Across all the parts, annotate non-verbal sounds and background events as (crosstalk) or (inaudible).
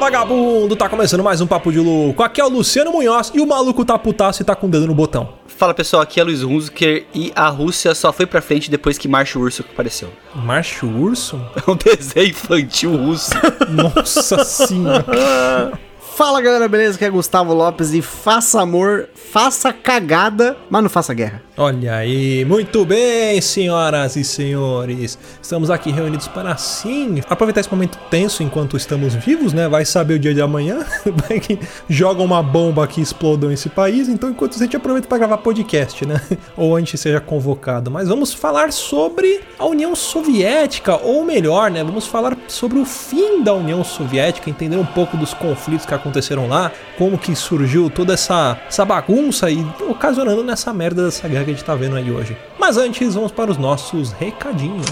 vagabundo! Tá começando mais um Papo de Louco. Aqui é o Luciano Munhoz e o maluco tá putaço e tá com o dedo no botão. Fala pessoal, aqui é Luiz Hunziker e a Rússia só foi pra frente depois que Marcho Urso apareceu. (laughs) Marcho Urso? É um desenho infantil russo. (laughs) Nossa senhora. (laughs) Fala galera, beleza? Aqui é Gustavo Lopes e faça amor, faça cagada, mas não faça guerra. Olha aí, muito bem, senhoras e senhores. Estamos aqui reunidos para sim aproveitar esse momento tenso enquanto estamos vivos, né? Vai saber o dia de amanhã, (laughs) vai que joga uma bomba que explodam esse país. Então, enquanto a gente aproveita para gravar podcast, né? (laughs) Ou a gente seja convocado. Mas vamos falar sobre a União Soviética, ou melhor, né? Vamos falar sobre o fim da União Soviética, entender um pouco dos conflitos que aconteceram lá, como que surgiu toda essa, essa bagunça e ocasionando nessa merda dessa guerra que a gente tá vendo aí hoje. Mas antes, vamos para os nossos recadinhos.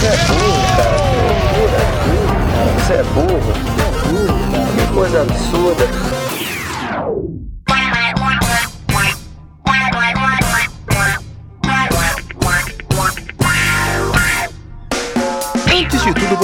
Você é burro, cara. Você é burro. Você é burro. Que coisa absurda.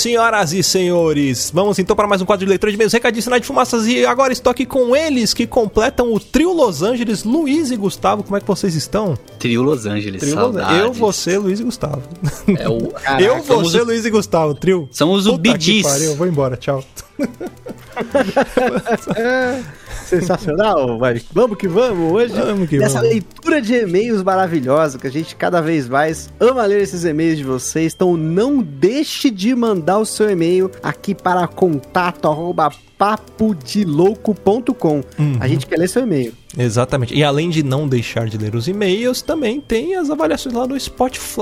senhoras e senhores. Vamos então para mais um quadro de leitura de meios recadinhos sinais de fumaças e agora estou aqui com eles que completam o trio Los Angeles, Luiz e Gustavo. Como é que vocês estão? Trio Los Angeles, Trio saudades. Eu, você, Luiz e Gustavo. É o... (laughs) Eu, somos você, o- Luiz e Gustavo, trio. Somos o Puta Bee que Gees. pariu, eu vou embora, tchau. (laughs) Sensacional, vai. Vamos que vamos hoje. Vamos que nessa vamos. leitura de e-mails maravilhosa que a gente cada vez mais ama ler esses e-mails de vocês. Então não deixe de mandar o seu e-mail aqui para contato arroba papodelouco.com. Uhum. A gente quer ler seu e-mail. Exatamente. E além de não deixar de ler os e-mails, também tem as avaliações lá no Spotify.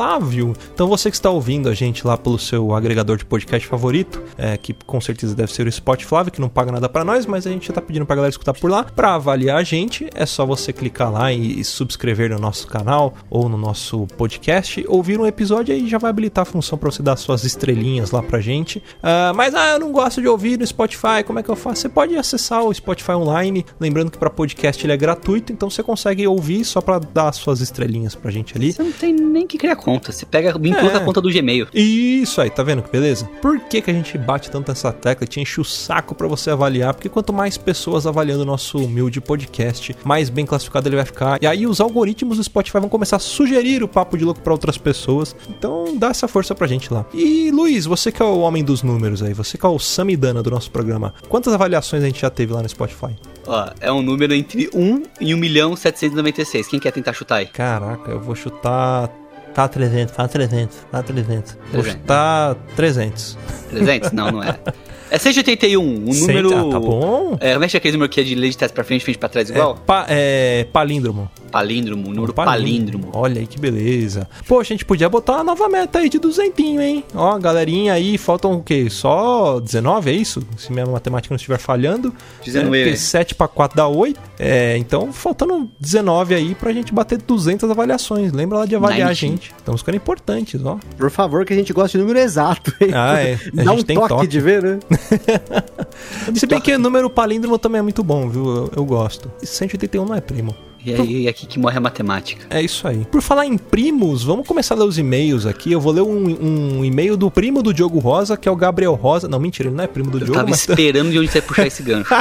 Então você que está ouvindo a gente lá pelo seu agregador de podcast favorito, é, que com certeza deve ser o Spotify, que não paga nada pra nós, mas a gente já tá pedindo pra galera escutar por lá. Pra avaliar a gente, é só você clicar lá e, e subscrever no nosso canal ou no nosso podcast, ouvir um episódio aí já vai habilitar a função pra você dar suas estrelinhas lá pra gente. Ah, mas ah, eu não gosto de ouvir no Spotify, como é que eu faço? Você pode acessar o Spotify online, lembrando que pra podcast ele é gratuito, então você consegue ouvir só pra dar suas estrelinhas pra gente ali. Você não tem nem que criar conta. Você pega, vincula É. a conta do Gmail. Isso aí, tá vendo que beleza? Por que, que a gente bate tanto nessa tecla, te enche o saco pra você avaliar? Porque quanto mais pessoas avaliando o nosso humilde podcast, mais bem classificado ele vai ficar. E aí os algoritmos do Spotify vão começar a sugerir o papo de louco pra outras pessoas. Então dá essa força pra gente lá. E Luiz, você que é o homem dos números aí, você que é o Samidana do nosso programa, quantas avaliações a gente já teve lá no Spotify? Ó, é um número entre 1 e 1 milhão 796. Quem quer tentar chutar aí? Caraca, eu vou chutar. Tá 300, tá 300, tá 300. Vou 300. chutar 300. 300? Não, não é. (laughs) É 181, um Cento- número. ah, tá bom. É, como é que é aquele número que é de lei de trás pra frente, frente pra trás É, igual? pa- é palíndromo. Palíndromo, um número palíndromo. Olha aí que beleza. Pô, a gente podia botar uma nova meta aí de duzentinho, hein? Ó, galerinha aí, faltam o quê? Só 19, é isso? Se minha matemática não estiver falhando. 19, é, porque é. 7 para 4 dá 8. É, então faltando 19 aí pra gente bater 200 avaliações. Lembra lá de avaliar a 90. gente. Estamos ficando importantes, ó. Por favor, que a gente gosta de número exato. hein? Ah, é. (laughs) A Dá gente um tem toque, toque. de ver, né? (laughs) Se bem que o número palíndromo também é muito bom, viu? Eu, eu gosto. E 181 não é primo. E aí é aqui que morre a matemática. É isso aí. Por falar em primos, vamos começar a ler os e-mails aqui. Eu vou ler um, um e-mail do primo do Diogo Rosa, que é o Gabriel Rosa. Não, mentira, ele não é primo do Eu Diogo, tava mas, esperando de onde você ia puxar esse (laughs) gancho.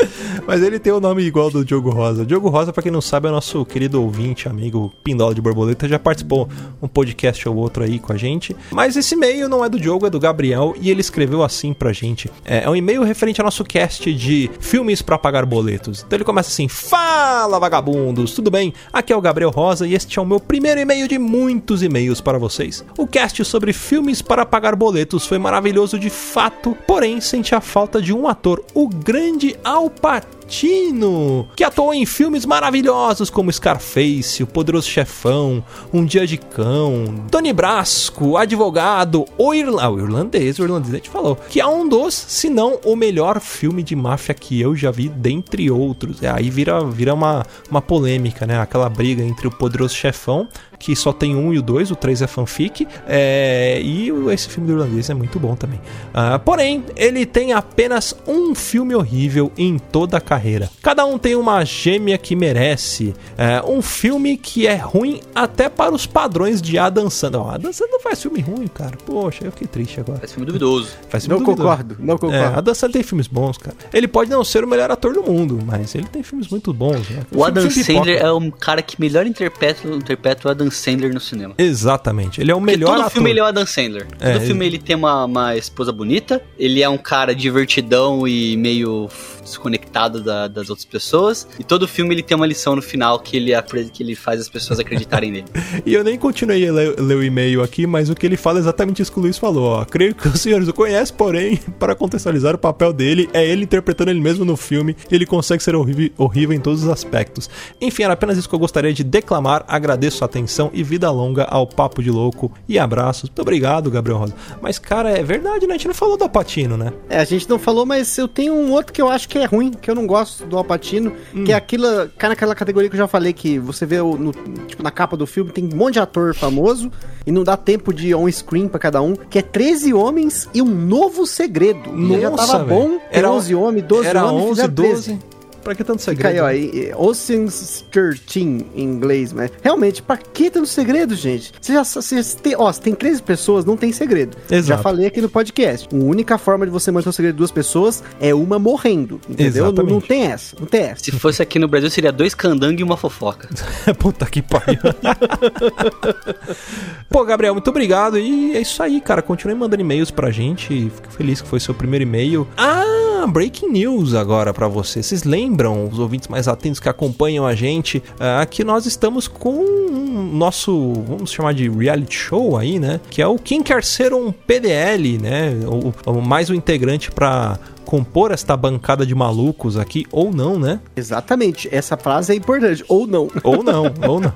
(laughs) mas ele tem o nome igual do Diogo Rosa. Diogo Rosa, pra quem não sabe, é nosso querido ouvinte, amigo Pindola de Borboleta. Já participou um podcast ou outro aí com a gente. Mas esse e-mail não é do Diogo, é do Gabriel. E ele escreveu assim pra gente. É, é um e-mail referente ao nosso cast de filmes pra pagar boletos. Então ele começa assim: Fala, vagabundos! Tudo bem? Aqui é o Gabriel Rosa e este é o meu primeiro e-mail de muitos e-mails para vocês. O cast sobre filmes para pagar boletos foi maravilhoso de fato, porém senti a falta de um ator, o grande Al Palpatine. Pacino, que atuou em filmes maravilhosos como Scarface, O Poderoso Chefão, Um Dia de Cão, Tony Brasco, Advogado, o, Irla... ah, o Irlandês, o Irlandês a gente falou, que é um dos, se não o melhor filme de máfia que eu já vi, dentre outros. É, aí vira, vira uma, uma polêmica, né? Aquela briga entre o Poderoso Chefão, que só tem um e o dois, o três é fanfic, é, e esse filme do irlandês é muito bom também. Ah, porém, ele tem apenas um filme horrível em toda a. Cada um tem uma gêmea que merece. É, um filme que é ruim até para os padrões de Adam Sandler. Ó, Adam Sandler não faz filme ruim, cara. Poxa, eu fiquei triste agora. Parece filme duvidoso. Faz filme Não duvidoso. concordo, não É, concordo. Adam Sandler tem filmes bons, cara. Ele pode não ser o melhor ator do mundo, mas ele tem filmes muito bons. né? O Adam. Sandler é um cara que melhor interpreta, interpreta o Adam Sandler no cinema. Exatamente. Ele é o Porque melhor todo ator. filme ele é o Adam Sandler. É, todo filme ele tem uma, uma esposa bonita, ele é um cara divertidão e meio desconectado da- das outras pessoas. E todo filme ele tem uma lição no final que ele, que ele faz as pessoas acreditarem nele. (laughs) E eu nem continuei a ler, ler o e-mail aqui, mas o que ele fala é exatamente isso que o Luiz falou. Ó. Creio que os senhores o conhecem, porém, (laughs) para contextualizar o papel dele, é ele interpretando ele mesmo no filme. Ele consegue ser horrível, horrível em todos os aspectos. Enfim, era apenas isso que eu gostaria de declamar. Agradeço a atenção e vida longa ao Papo de Louco. E abraços. Muito obrigado, Gabriel Rosa. Mas, cara, é verdade, né? A gente não falou do Alpatino, né? É, a gente não falou, mas eu tenho um outro que eu acho que é ruim, que eu não gosto do Alpatino, que é aquilo, cara, naquela categoria que eu já falei, que você vê no, tipo, na capa do filme, tem um monte de ator famoso e não dá tempo de on-screen pra cada um, que é 13 homens e um novo segredo. E já Nossa, tava velho. bom, Era 11 homens, 12 Era homens, 11, fizeram 13. 12. Pra que tanto segredo? aí, e- e- Ocean's 13 em inglês, mas realmente, pra que tanto segredo, gente? Você já você tem, ó, se tem 13 pessoas, não tem segredo. Já Exato. falei aqui no podcast. A única forma de você manter o segredo de duas pessoas é uma morrendo, entendeu? Não, não tem essa, não tem essa. Se fosse aqui no Brasil, seria dois candangos e uma fofoca. (laughs) Puta que pariu. (laughs) Pô, Gabriel, muito obrigado. E é isso aí, cara. Continue mandando e-mails pra gente. Fico feliz que foi seu primeiro e-mail. Ah, breaking news agora pra você. Vocês lembram, os ouvintes mais atentos que acompanham a gente, ah, que nós estamos com um nosso, vamos chamar de reality show aí, né? Que é o Quem Quer Ser um PDL, né? O, o- mais um integrante pra compor esta bancada de malucos aqui, ou não, né? Exatamente, essa frase é importante, ou não. Ou não, ou não.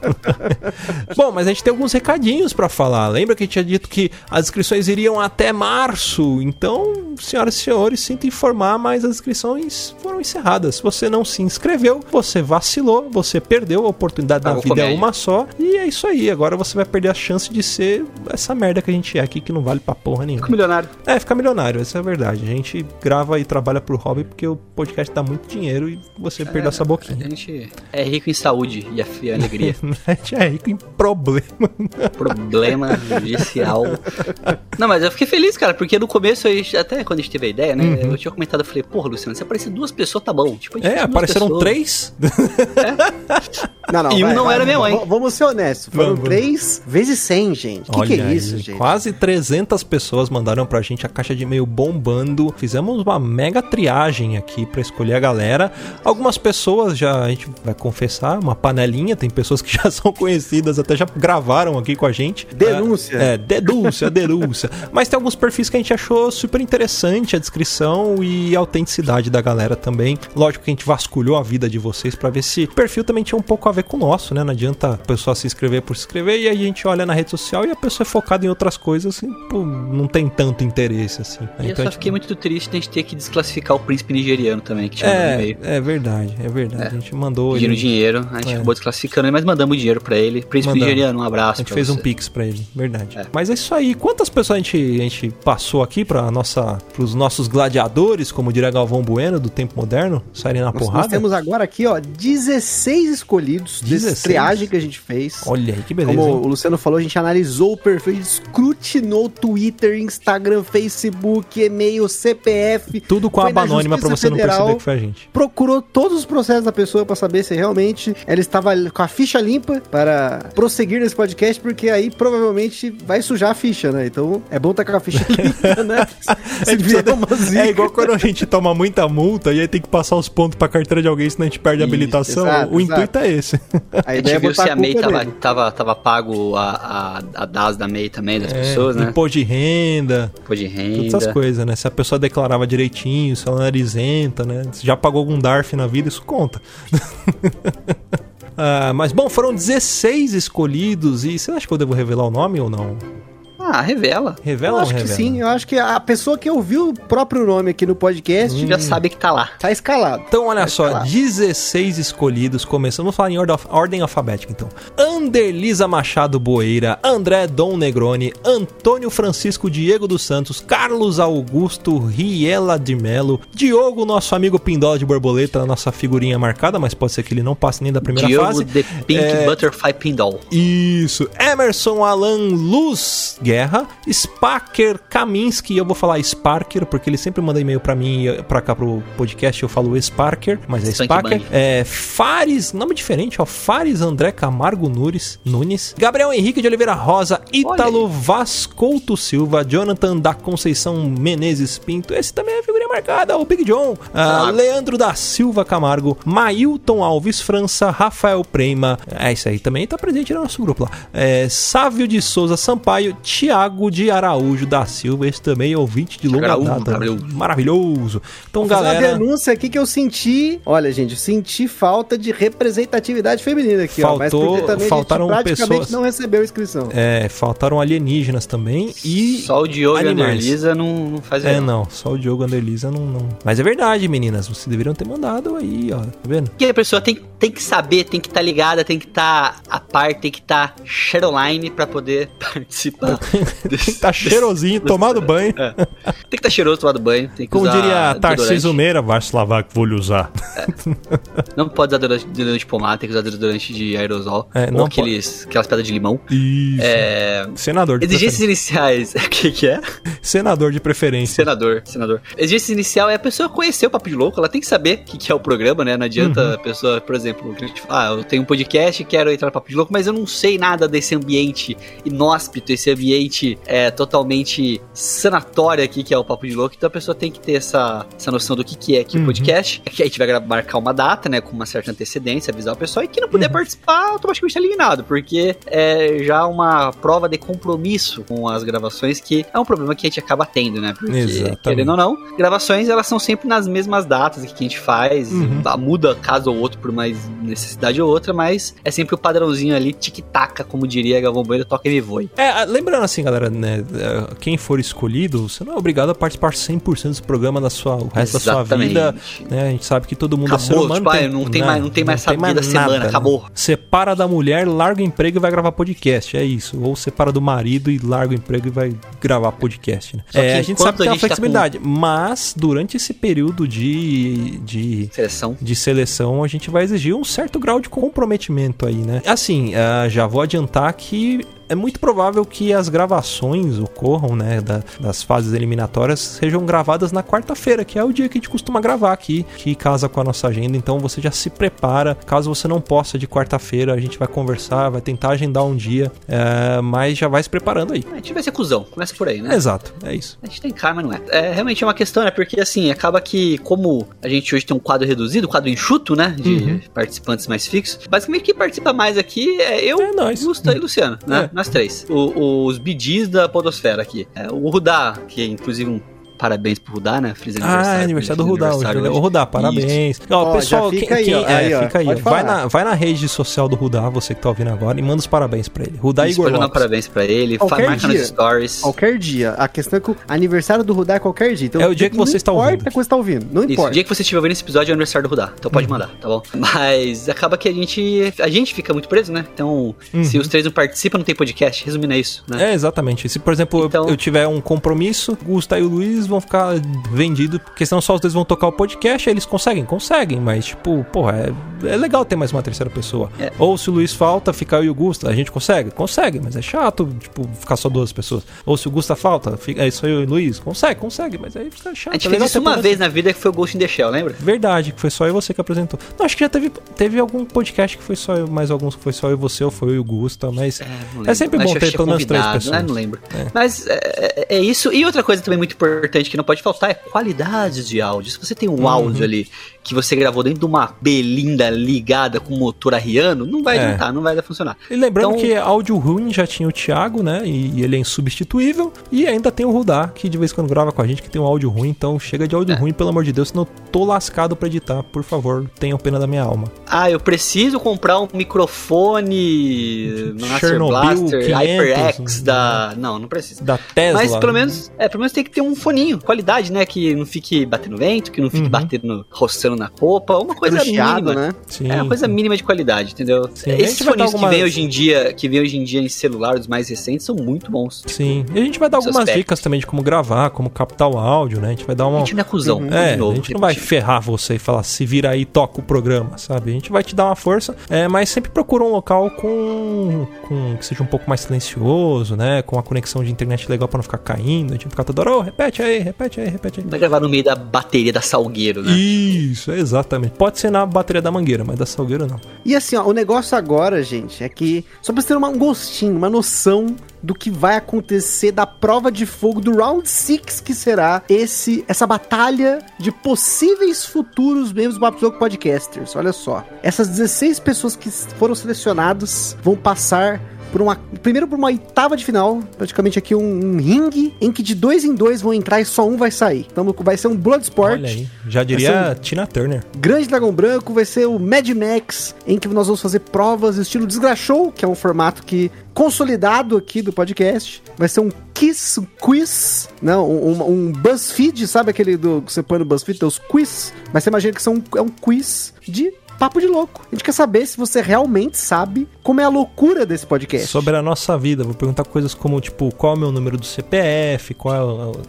(laughs) Bom, mas a gente tem alguns recadinhos pra falar. Lembra que a gente tinha dito que as inscrições iriam até março? Então, senhoras e senhores, sinto informar, mas as inscrições foram encerradas. Se você não se inscreveu, você vacilou, você perdeu a oportunidade da vida é uma só. E é isso aí. Agora você vai perder a chance de ser essa merda que a gente é aqui, que não vale pra porra nenhuma. Fico milionário. É, ficar milionário, essa é a verdade. A gente grava e trabalha por hobby porque o podcast dá muito dinheiro e você perdeu essa A boquinha. gente é rico em saúde e a a alegria. (laughs) A gente é rico em problema. Problema judicial. Não, mas eu fiquei feliz, cara, porque no começo, a até quando a gente teve a ideia, né? Eu tinha comentado, eu falei, porra, Luciano, se aparecer duas pessoas, tá bom. Tipo, a É, apareceram pessoas. três. (laughs) Não, não, E um vai, não vai, era minha vamos- mãe. Vamos ser honestos. Foram Vamos. 3 vezes 100, gente. Que que é aí, isso, gente? Quase 300 pessoas mandaram pra gente a caixa de e-mail bombando. Fizemos uma mega triagem aqui pra escolher a galera. Algumas pessoas já, a gente vai confessar, uma panelinha. Tem pessoas que (laughs) já são conhecidas, até já gravaram aqui com a gente. Denúncia. É, denúncia, (laughs) denúncia. Mas tem alguns perfis que a gente achou super interessante a descrição e a autenticidade da galera também. Lógico que a gente vasculhou a vida de vocês pra ver se o perfil também tinha um pouco a ver com o nosso, né? Não adianta a pessoa se inscrever por se inscrever e aí a gente olha na rede social e a pessoa é focada em outras coisas e pô, não tem tanto interesse assim. né? E eu Então, só a gente- fiquei muito triste de a gente ter que desclassificar o príncipe nigeriano também, que tinha é, e-mail. é verdade, é verdade. A gente mandou Pedindo ele- dinheiro, a gente É. acabou desclassificando ele, mas mandamos dinheiro pra ele. Príncipe Mandamos. nigeriano, um A abraço. gente pra fez um você. pix pra ele, verdade. É. Mas é isso aí. Quantas pessoas a gente, a gente passou aqui para nossa, pros nossos gladiadores, como diria Galvão Bueno do tempo moderno, saírem na Nós, porrada? nós temos agora aqui, ó, 16 escolhidos 16? desse triagem que a gente fez. Olha aí que beleza. Como hein? o Luciano falou, a gente analisou o perfil, escrutinou Twitter, Instagram, Facebook, e-mail, CPF. Tudo com a aba anônima pra você não Federal, perceber que foi a gente. Procurou todos os processos da pessoa pra saber se realmente ela estava com a ficha limpa para prosseguir nesse podcast, porque aí provavelmente vai sujar a ficha, né? Então é bom estar com a ficha (laughs) limpa, né? (laughs) Se uma zica. É igual quando a gente toma muita multa e aí tem que passar os pontos pra carteira de alguém, senão a gente perde a habilitação. exato, o exato. intuito é esse. A A ideia é gente viu botar se a a MEI tava, tava, tava pago a, a, a DAS da MEI também, das pessoas, né? Imposto de renda, Pô de todas renda. essas coisas, né? Se a pessoa declarava direitinho, se ela não era isenta, né? Se já pagou algum DARF na vida, isso conta. (laughs) Ah, mas bom, foram 16 escolhidos e você acha que eu devo revelar o nome ou não? Ah, revela. Revela Eu ou acho não que revela? sim, eu acho que a pessoa que ouviu o próprio nome aqui no podcast A gente já sabe que tá lá. tá escalado. Então, olha só, escalar. 16 escolhidos, começando, vamos falar em ordem, ordem alfabética, então. Anderlisa Machado Boeira, André Dom Negroni, Antônio Francisco Diego dos Santos, Carlos Augusto Riela de Melo, Diogo, nosso amigo Pindola de Borboleta, nossa figurinha marcada, mas pode ser que ele não passe nem da primeira Diogo fase. The Pink É, Butterfly Pindol. Isso. Emerson Alan Luz Guerra, Sparker Kaminski, eu vou falar Sparker porque ele sempre manda e-mail pra mim e pra cá pro podcast, eu falo Sparker, mas é Sparker. É Fares, nome diferente, ó, Fares André Camargo Nunes, Nunes, Gabriel Henrique de Oliveira Rosa, Ítalo Vascouto Silva, Jonathan da Conceição Menezes Pinto, esse também é figurinha marcada, o Big John, ah. Leandro da Silva Camargo, Mailton Alves França, Rafael Prema, é isso aí também tá presente no nosso grupo lá. É, Sávio de Souza Sampaio, Tiago de Araújo da Silva, esse também é ouvinte de longa Araújo, data. maravilhoso. Maravilhoso. Então, Vou fazer galera, uma denúncia aqui que eu senti. Olha, gente, eu senti falta de representatividade feminina aqui, ó. Mas Faltou- porque também faltaram a gente praticamente pessoas- não recebeu inscrição. é, faltaram alienígenas também e Só o Diogo e a animais. Anderlisa não, não faz É, não, só o Diogo Anderlisa não, não. Mas é verdade, meninas. Vocês deveriam ter mandado aí, ó. Tá vendo? Porque a pessoa tem, tem que saber, tem que estar ligada, tem que estar a par, tem que estar Shadowline pra poder (laughs) participar. (laughs) desse- Tá cheirosinho, tomado banho. É. Tem que estar cheiroso, tomado banho. Tem que Como diria Tarcísio. Meira, vai se lavar que vou lhe usar. Não pode usar desodorante desodorante de pomada, tem que usar desodorante de aerosol. É, ou aqueles, aquelas pedras de limão. Isso. É, Senador de exigências iniciais. (laughs) O que, que é? Senador de preferência. Senador, senador. Exigência inicial é a pessoa conhecer o Papo de Louco, ela tem que saber o que, que é o programa, né? Não adianta Uhum. a pessoa, por exemplo, que a gente fala, ah, eu tenho um podcast e quero entrar no Papo de Louco, mas eu não sei nada desse ambiente inóspito, esse ambiente é, totalmente sanatório aqui, que é o Papo de Louco. Então a pessoa tem que ter essa, essa noção do que, que é aqui Uhum. o podcast. Que a gente vai marcar uma data, né? Com uma certa antecedência, avisar o pessoal. E quem não puder Uhum. participar, automaticamente é eliminado, porque é já uma prova de compromisso com as gravações, que é um problema que a gente acaba tendo, né? Porque, Exatamente. querendo ou não, gravações elas são sempre nas mesmas datas que a gente faz, Uhum. muda caso ou outro por mais necessidade ou outra, mas é sempre o padrãozinho ali, tic-tac, como diria Galvão Bueno, toca e me voe. É, lembrando assim, galera, né, é, quem for escolhido, você não é obrigado a participar 100% do programa da sua, o resto da sua vida. Né? A gente sabe que todo mundo é ser Acabou, humano. tipo, ah, não tem mais- não tem mais essa vida da semana, acabou. Separa da mulher, larga o emprego e vai gravar podcast, é isso. Ou separa do marido e larga o emprego e vai gravar podcast, né? É, a gente sabe que tem a uma gente tá flexibilidade, mas durante esse período de, de Seleção. de seleção, a gente vai exigir um certo grau de comprometimento aí, né? Assim, ah, já vou adiantar que é muito provável que as gravações ocorram, né, da- das fases eliminatórias, sejam gravadas na quarta-feira, que é o dia que a gente costuma gravar aqui, que casa com a nossa agenda. Então você já se prepara. Caso você não possa de quarta-feira, a gente vai conversar, vai tentar agendar um dia, é, mas já vai se preparando aí. A gente vai ser cuzão, começa por aí, né? Exato, é isso. A gente tem cara, mas não é. É realmente é uma questão, né? Porque assim, acaba que, como a gente hoje tem um quadro reduzido, um quadro enxuto, né? De Uhum. participantes mais fixos. Basicamente, quem participa mais aqui é eu, É nós. Gusta e Luciano, né? É. Três. O- os bidis da Podosfera aqui. É, o Rudá, que é inclusive um parabéns pro Rudá, né? Feliz Ah, é aniversário do Rudá hoje. aniversário né? Ô, Rudá, parabéns. Ó, Ó, pessoal, fica quem, aí, ó. quem- é, Aí, ó, fica aí. Vai na, vai na rede social do Rudá, você que tá ouvindo agora, e manda os parabéns pra ele. Rudá Isso, Igor pode mandar Lopes. parabéns pra ele, Qualquer marca dia. nas stories. Qualquer dia. A questão é que o aniversário do Rudá é qualquer dia. Então, É o dia que você está Não ouvindo. importa que você está ouvindo. Não Isso, o importa. dia que você estiver ouvindo esse episódio é o aniversário do Rudá. Então pode Uhum. mandar, tá bom? (laughs) Mas acaba que a gente. A gente fica muito preso, né? Então, se Uhum. os três não participam, não tem podcast. Resumindo, é isso, né? É, exatamente. Se, por exemplo, eu- Então- eu tiver um compromisso, o Gustavo e o Luiz vão ficar vendidos, porque senão só os dois vão tocar o podcast, aí eles conseguem? Conseguem, mas, tipo, porra, é, é legal ter mais uma terceira pessoa. É. Ou se o Luiz falta, ficar eu e o Gusta, a gente consegue? Consegue, mas é chato, tipo, ficar só duas pessoas. Ou se o Gusta falta, fica, é só eu e o Luiz? Consegue, consegue, mas aí fica chato. A gente é fez isso uma vez na vida que foi o Ghost in the Shell, lembra? Verdade, que foi só eu e você que apresentou. Não, acho que já teve, teve algum podcast que foi só eu, mais alguns que foi só eu e você, ou foi eu e o Gusta, mas é, lembro. sempre bom ter pelo menos três convidado, pessoas. né? Não lembro. É. Mas é, é- é isso. E outra coisa também muito importante que não pode faltar é qualidade de áudio. Se você tem um Uhum. áudio ali que você gravou dentro de uma belinda ligada com motor arriano, não vai É. adiantar, não vai funcionar. E lembrando Então- que áudio ruim já tinha o Thiago, né? E, e ele é insubstituível. E ainda tem o Rudá, que de vez em quando grava com a gente, que tem um áudio ruim. Então chega de áudio É. ruim, pelo amor de Deus, senão eu tô lascado pra editar. Por favor, tenham pena da minha alma. Ah, eu preciso comprar um microfone Master Blaster 500, HyperX da... Não, não precisa. Da Tesla. Mas pelo menos, é, pelo menos tem que ter um foninho, qualidade, né? Que não fique batendo vento, que não fique Uhum. batendo, roçando na roupa, uma coisa chiado, mínima. né? Sim. É uma coisa mínima de qualidade, entendeu? Sim, a Esses fones que algumas- vem hoje em dia, que vem hoje em dia em celular, os mais recentes, são muito bons. Sim. E a gente vai dar algumas aspectos. dicas também de como gravar, como captar o áudio, né? A gente vai dar A uma. gente não é cuzão, Uhum. É, de novo, a gente não vai ferrar você e falar se vira aí e toca o programa, sabe? A gente vai te dar uma força, é, mas sempre procura um local com, com que seja um pouco mais silencioso, né? Com uma conexão de internet legal pra não ficar caindo. A gente ficar toda hora, "Ô, repete aí, repete aí, repete aí. Vai gravar no meio da bateria da Salgueiro, né? Isso, exatamente. Pode ser na bateria da mangueira, mas da salgueira não. E assim, ó, o negócio agora, gente, é que só pra você ter um gostinho, uma noção do que vai acontecer da prova de fogo do Round 6, que será esse essa batalha de possíveis futuros membros do Papo Podcasters. Olha só. Essas 16 pessoas que foram selecionadas vão passar por uma, primeiro por uma oitava de final, praticamente aqui um, um ringue em que de dois em dois vão entrar e só um vai sair. Então vai ser um Bloodsport. Olha aí. Já diria Tina Turner. Grande Dragão Branco vai ser o Mad Max, em que nós vamos fazer provas estilo Desgrachou, que é um formato que consolidado aqui do podcast. Vai ser um Kiss, um quiz, não, um, um- um BuzzFeed, sabe aquele do que você põe no BuzzFeed, tem os quiz? Mas você imagina que são, é um quiz de papo de louco. A gente quer saber se você realmente sabe como é a loucura desse podcast. Sobre a nossa vida, vou perguntar coisas como, tipo, qual é o meu número do CPF, qual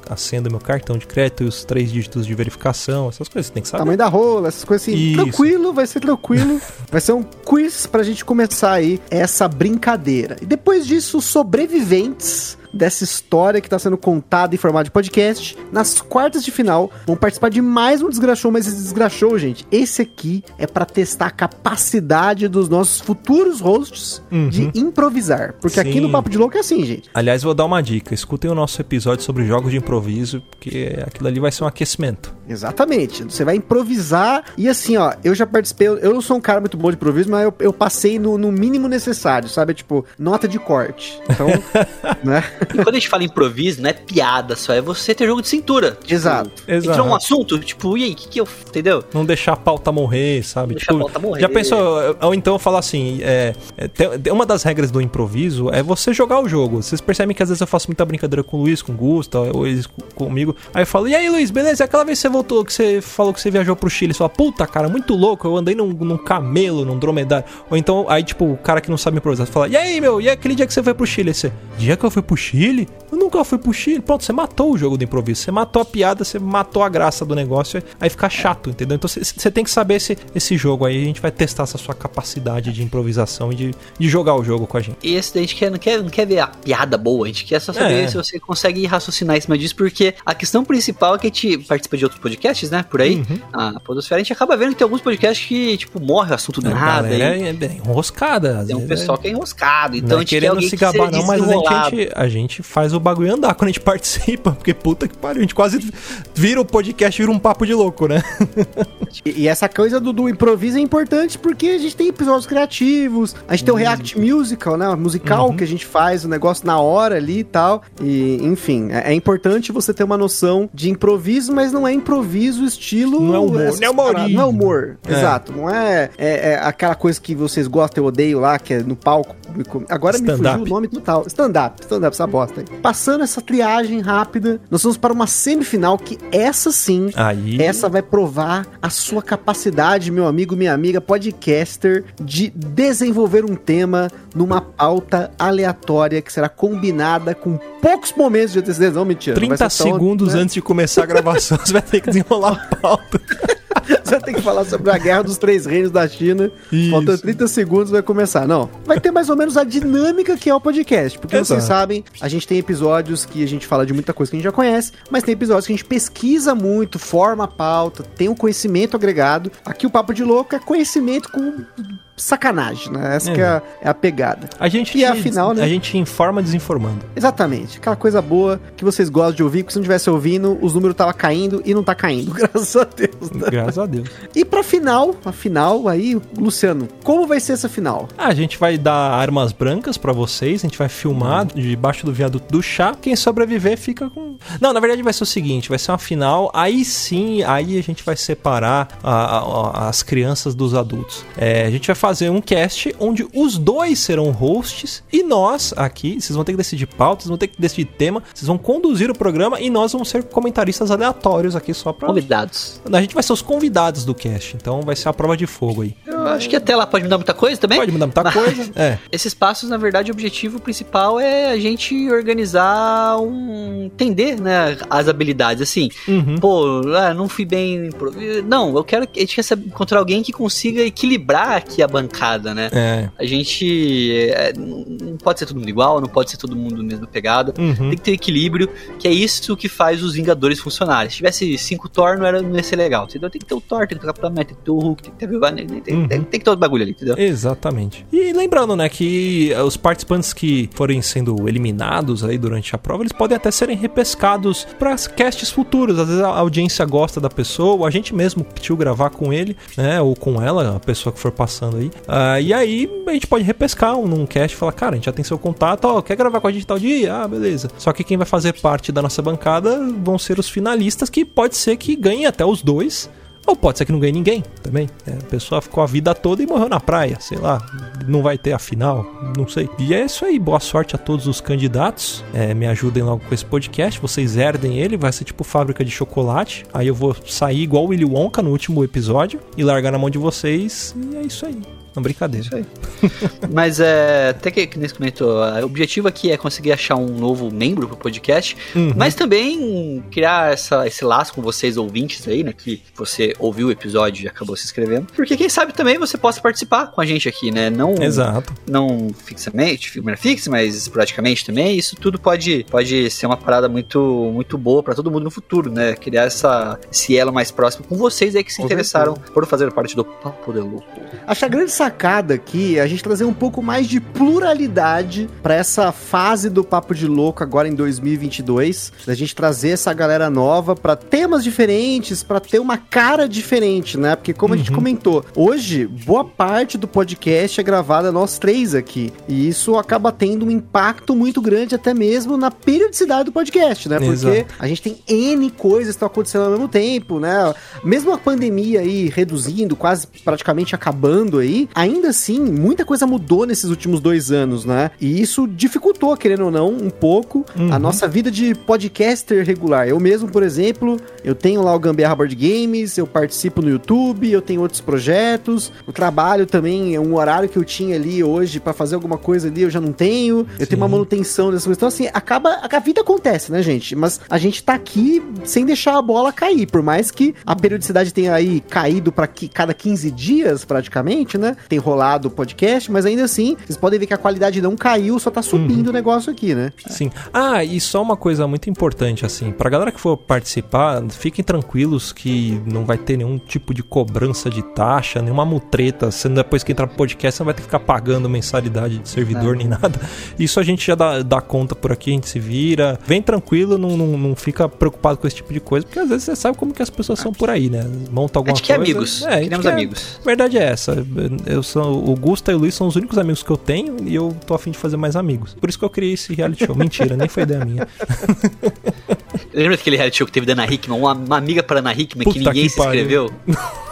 é a senha do meu cartão de crédito e os três dígitos de verificação, essas coisas você tem que saber. Tamanho da rola, essas coisas assim. Isso. Tranquilo, vai ser tranquilo. (laughs) vai ser um quiz pra gente começar aí essa brincadeira. E depois disso, sobreviventes dessa história que tá sendo contada em formato de podcast, nas quartas de final, vão participar de mais um Desgrachou, mas esse Desgrachou, gente, esse aqui é pra testar a capacidade dos nossos futuros hosts de improvisar. Porque aqui Sim. no Papo de Louco é assim, gente. Aliás, vou dar uma dica. Escutem o nosso episódio sobre jogos de improviso, porque aquilo ali vai ser um aquecimento. Exatamente. Você vai improvisar. E assim, ó, eu já participei. Eu eu não sou um cara muito bom de improviso, mas eu, eu passei no, no mínimo necessário, sabe? Tipo, nota de corte. Então, (laughs) né? E quando a gente fala improviso, não é piada só, é você ter jogo de cintura. Tipo, Exato. Exato. Entrou um assunto, tipo, e aí, o que, que eu. Entendeu? Não deixar a pauta morrer, sabe? Deixar a pauta morrer. Já pensou? Ou então falar assim: é, é, uma das regras do improviso é você jogar o jogo. Vocês percebem que às vezes eu faço muita brincadeira com o Luiz, com o Gusta, ou eles co- comigo. Aí eu falo: E aí, Luiz, beleza? Aquela vez você voltou, que você falou que você viajou pro Chile. Fala: Puta, cara, muito louco. Eu andei num, num camelo, num dromedário. Ou então, aí, tipo, o cara que não sabe improvisar fala: E aí, meu? E aquele dia que você foi pro Chile? Você. dia que eu fui pro Chile, eu nunca fui pro Chile. Pronto, você matou o jogo do improviso. Você matou a piada, você matou a graça do negócio. Aí fica chato, entendeu? Então você tem que saber esse, esse jogo aí. A gente vai testar essa sua capacidade de improvisação e de, de jogar o jogo com a gente. E esse daí a gente quer, não, quer, não quer ver a piada boa, a gente quer só saber É. se você consegue raciocinar em cima disso, porque a questão principal é que a gente participa de outros podcasts, né? Por aí, Uhum. a Podosfera, a gente acaba vendo que tem alguns podcasts que, tipo, morre o assunto do A nada. galera e é, é enroscada. tem um vezes pessoal que é enroscado, então não a é gente quer alguém se que gabar, não, mas a gente, a gente faz o bagulho andar quando a gente (laughs) participa, porque puta que pariu, a gente quase vira o podcast, vira um papo de louco, né? E, e essa coisa do, do improviso é importante porque a gente tem episódios criativos, a gente tem o React Musical, né? Musical que a gente faz, o negócio na hora ali e tal. E, enfim, é, é importante você ter uma noção de improviso, mas não é improviso estilo. Não é humor, não é paradas, Não é humor, É. exato. Não é, é- é aquela coisa que vocês gostam e odeiam lá, que é no palco. Agora me fugiu o nome total. Stand-up, stand-up, essa bosta aí. Passando essa triagem rápida, nós vamos para uma semifinal que essa sim Aí. essa vai provar a sua capacidade, meu amigo, minha amiga, podcaster, de desenvolver um tema numa pauta aleatória que será combinada com poucos momentos de antecedência. Não, mentira. não vai 30 ser tão, segundos né? antes de começar a gravação, (laughs) você vai ter que desenrolar a pauta. (laughs) Você vai ter que falar sobre a Guerra dos Três Reinos da China. Isso. Faltando 30 segundos vai começar. Não. Vai ter mais ou menos a dinâmica que é o podcast. Porque vocês Exato. sabem, a gente tem episódios que a gente fala de muita coisa que a gente já conhece, mas tem episódios que a gente pesquisa muito, forma a pauta, tem um conhecimento agregado. Aqui o Papo de Louco é conhecimento com sacanagem, né? Essa que é a, é a pegada. A gente, E afinal, né? a gente informa desinformando. Exatamente. Aquela coisa boa que vocês gostam de ouvir, que se não tivesse ouvindo, os números tava caindo e não tá caindo. (laughs) Graças a Deus. né? Graças a Deus. E pra final, a final aí, Luciano, como vai ser essa final? Ah, a gente vai dar armas brancas pra vocês, a gente vai filmar debaixo do viaduto do chá. Quem sobreviver fica com. Não, na verdade vai ser o seguinte: vai ser uma final. Aí sim, aí a gente vai separar a- a- as crianças dos adultos. É, a gente vai fazer um cast onde os dois serão hosts e nós aqui, vocês vão ter que decidir pauta, vocês vão ter que decidir tema, vocês vão conduzir o programa e nós vamos ser comentaristas aleatórios aqui só pra. Convidados. A gente vai ser os convidados do cast, então vai ser a prova de fogo aí. Eu acho que até lá pode mudar muita coisa também. Pode mudar muita coisa. (laughs) É. Esses passos, na verdade, o objetivo principal é a gente organizar um. entender, né, as habilidades. Assim, Uhum. pô, ah, não fui bem. Não, eu quero. A gente quer encontrar alguém que consiga equilibrar aqui a bancada, né? É. A gente. é, não pode ser todo mundo igual, não pode ser todo mundo mesma pegada. Uhum. Tem que ter equilíbrio, que é isso que faz os Vingadores funcionarem. Se tivesse cinco Thor, não, era, não ia ser legal. Entendeu? Tem que ter o Thor, tem que ter o Capitão América, tem que ter o Hulk, tem que ter a Viúva Negra, tem, tem, Uhum. Tem, tem que ter bagulho ali, entendeu? Exatamente. E lembrando, né, que eh, os participantes que forem sendo eliminados aí durante a prova, eles podem até serem repescados para casts futuros. Às vezes a audiência gosta da pessoa, a gente mesmo pediu gravar com ele, né, ou com ela, a pessoa que for passando aí. Ah, e aí a gente pode repescar um, num cast e falar, cara, a gente já tem seu contato, ó, quer gravar com a gente tal dia? Ah, beleza. Só que quem vai fazer parte da nossa bancada vão ser os finalistas, que pode ser que ganhem até os dois. Ou pode ser que não ganhe ninguém também. É, a pessoa ficou a vida toda e morreu na praia, sei lá. Não vai ter a final, não sei. E é isso aí. Boa sorte a todos os candidatos. É, me ajudem logo com esse podcast. Vocês herdem ele, vai ser tipo fábrica de chocolate. Aí eu vou sair igual o Willy Wonka no último episódio e largar na mão de vocês. E é isso aí. Não, brincadeira. Isso aí. (laughs) Mas é, até que, que nesse comentou, o objetivo aqui é conseguir achar um novo membro pro podcast, Uhum. mas também criar essa, esse laço com vocês ouvintes aí, né? Que você ouviu o episódio e acabou se inscrevendo. Porque quem sabe também você possa participar com a gente aqui, né? Não, Exato. não fixamente, maneira fixa, mas esporadicamente também. Isso tudo pode, pode ser uma parada muito, muito boa pra todo mundo no futuro, né? Criar essa, esse elo mais próximo com vocês aí que se Com interessaram por fazer parte do Papo de Louco. Acho a grande sacada aqui é a gente trazer um pouco mais de pluralidade pra essa fase do Papo de Louco agora em 2022. Da gente trazer essa galera nova pra temas diferentes, pra ter uma cara diferente, né? Porque como a gente Uhum. comentou, hoje boa parte do podcast é gravada nós três aqui. E isso acaba tendo um impacto muito grande até mesmo na periodicidade do podcast, né? Porque Exato. a gente tem N coisas que estão acontecendo ao mesmo tempo, né? Mesmo a pandemia aí reduzindo, quase praticamente acabando aí, ainda assim, muita coisa mudou nesses últimos dois anos, né? E isso dificultou, querendo ou não, um pouco a nossa vida de podcaster regular. Eu mesmo, por exemplo, eu tenho lá o Gambiarra Board Games, eu participo no YouTube, eu tenho outros projetos, o trabalho também é um horário que eu tinha ali hoje pra fazer alguma coisa ali, eu já não tenho. Eu tenho uma manutenção dessas coisas. Então, assim, acaba. A vida acontece, né, gente? Mas a gente tá aqui sem deixar a bola cair. Por mais que a periodicidade tenha aí caído pra que, cada 15 dias, praticamente, né? Tem rolado o podcast, mas ainda assim, vocês podem ver que a qualidade não caiu, só tá subindo o negócio aqui, né? Sim. Ah, e só uma coisa muito importante, assim, pra galera que for participar, fiquem tranquilos que não vai ter nenhum tipo de cobrança de taxa, nenhuma mutreta. Você depois que entrar pro podcast, você não vai ter que ficar pagando mensalidade de servidor nem nada. Isso a gente já dá, dá conta por aqui, a gente se vira. Vem tranquilo, não, não, não fica preocupado com esse tipo de coisa, porque às vezes você sabe como que as pessoas são por aí, né? Monta A alguma gente quer coisa. amigos. É, a gente Queremos quer- amigos. a verdade é essa. Eu sou, o Gusta e o Luiz são os únicos amigos que eu tenho e eu tô afim de fazer mais amigos. Por isso que eu criei esse reality show. Mentira, nem foi ideia minha. (laughs) Lembra daquele reality show que teve da Ana Hickman? Uma, uma amiga para Ana Hickman que Puta ninguém que se pariu. inscreveu? (laughs)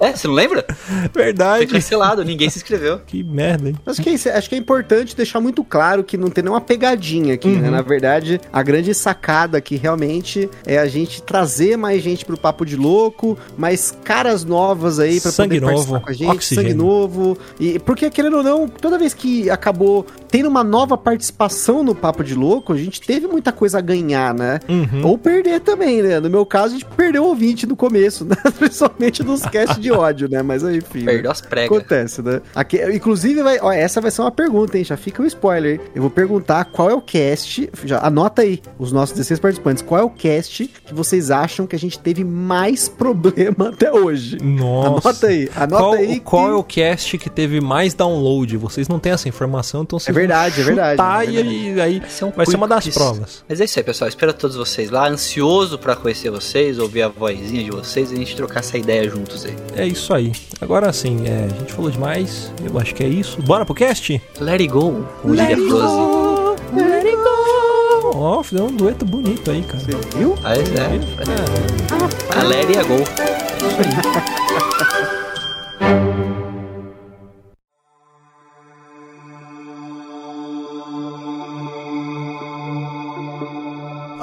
é, você não lembra? Foi Verdade. cancelado, ninguém se inscreveu. Que merda, hein? Acho que, é, isso, acho que é importante deixar muito claro que não tem nenhuma pegadinha aqui, né? Na verdade, a grande sacada aqui realmente é a gente trazer mais gente pro Papo de Louco, mais caras novas aí pra Sangue poder participar novo, com a gente, oxigênio. sangue novo. E porque, querendo ou não, toda vez que acabou tendo uma nova participação no Papo de Louco, a gente teve muita coisa a ganhar, né? Uhum. Ou perder também, né? No meu caso, a gente perdeu o ouvinte no começo, né? (laughs) Principalmente nos casts de ódio, né? Mas enfim. né? Perdeu as pregas. Acontece, né? Aqui, inclusive, vai, ó, essa vai ser uma pergunta, hein? Já fica o spoiler. Eu vou perguntar qual é o cast. Já anota aí, os nossos 16 participantes. Qual é o cast que vocês acham que a gente teve mais problema até hoje? Nossa. Anota aí, anota qual, aí. Qual que- é o cast que teve mais download? Vocês não têm essa informação, então vocês É verdade, vão é verdade, chutar é e aí Vai ser um vai ser uma das provas. Mas é isso aí, pessoal. Espero todos vocês lá, ansioso pra conhecer vocês, ouvir a vozinha de vocês e a gente trocar essa ideia juntos aí. É isso aí. Agora sim, é, a gente falou demais. Eu acho que é isso. Bora pro cast? Let it go, como diria Frozen. Let it go. Ó, fizeram um dueto bonito aí, cara. Você viu? Ah, é, é. A let it go.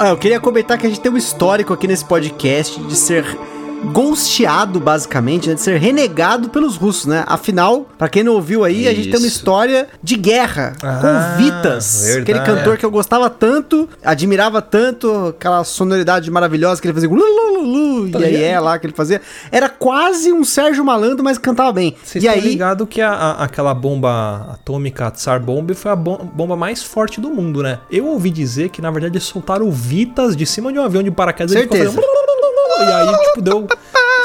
Ah, eu queria comentar que a gente tem um histórico aqui nesse podcast de ser ghosteado, basicamente, né? de ser renegado pelos russos, né? Afinal, pra quem não ouviu aí, a gente tem uma Isso. história de guerra Ah, com Vitas, verdade. aquele cantor que eu gostava tanto, admirava tanto, aquela sonoridade maravilhosa que ele fazia, lulululu, Tá e aí ligado? é lá que ele fazia. Era quase um Sérgio Malandro, mas cantava bem. Vocês e estão aí, ligados que a- a- aquela bomba atômica, a Tsar Bomb, foi a bom- bomba mais forte do mundo, né? Eu ouvi dizer que, na verdade, eles soltaram Vitas de cima de um avião de paraquedas. ele ficou Certeza. fazendo E aí, tipo, deu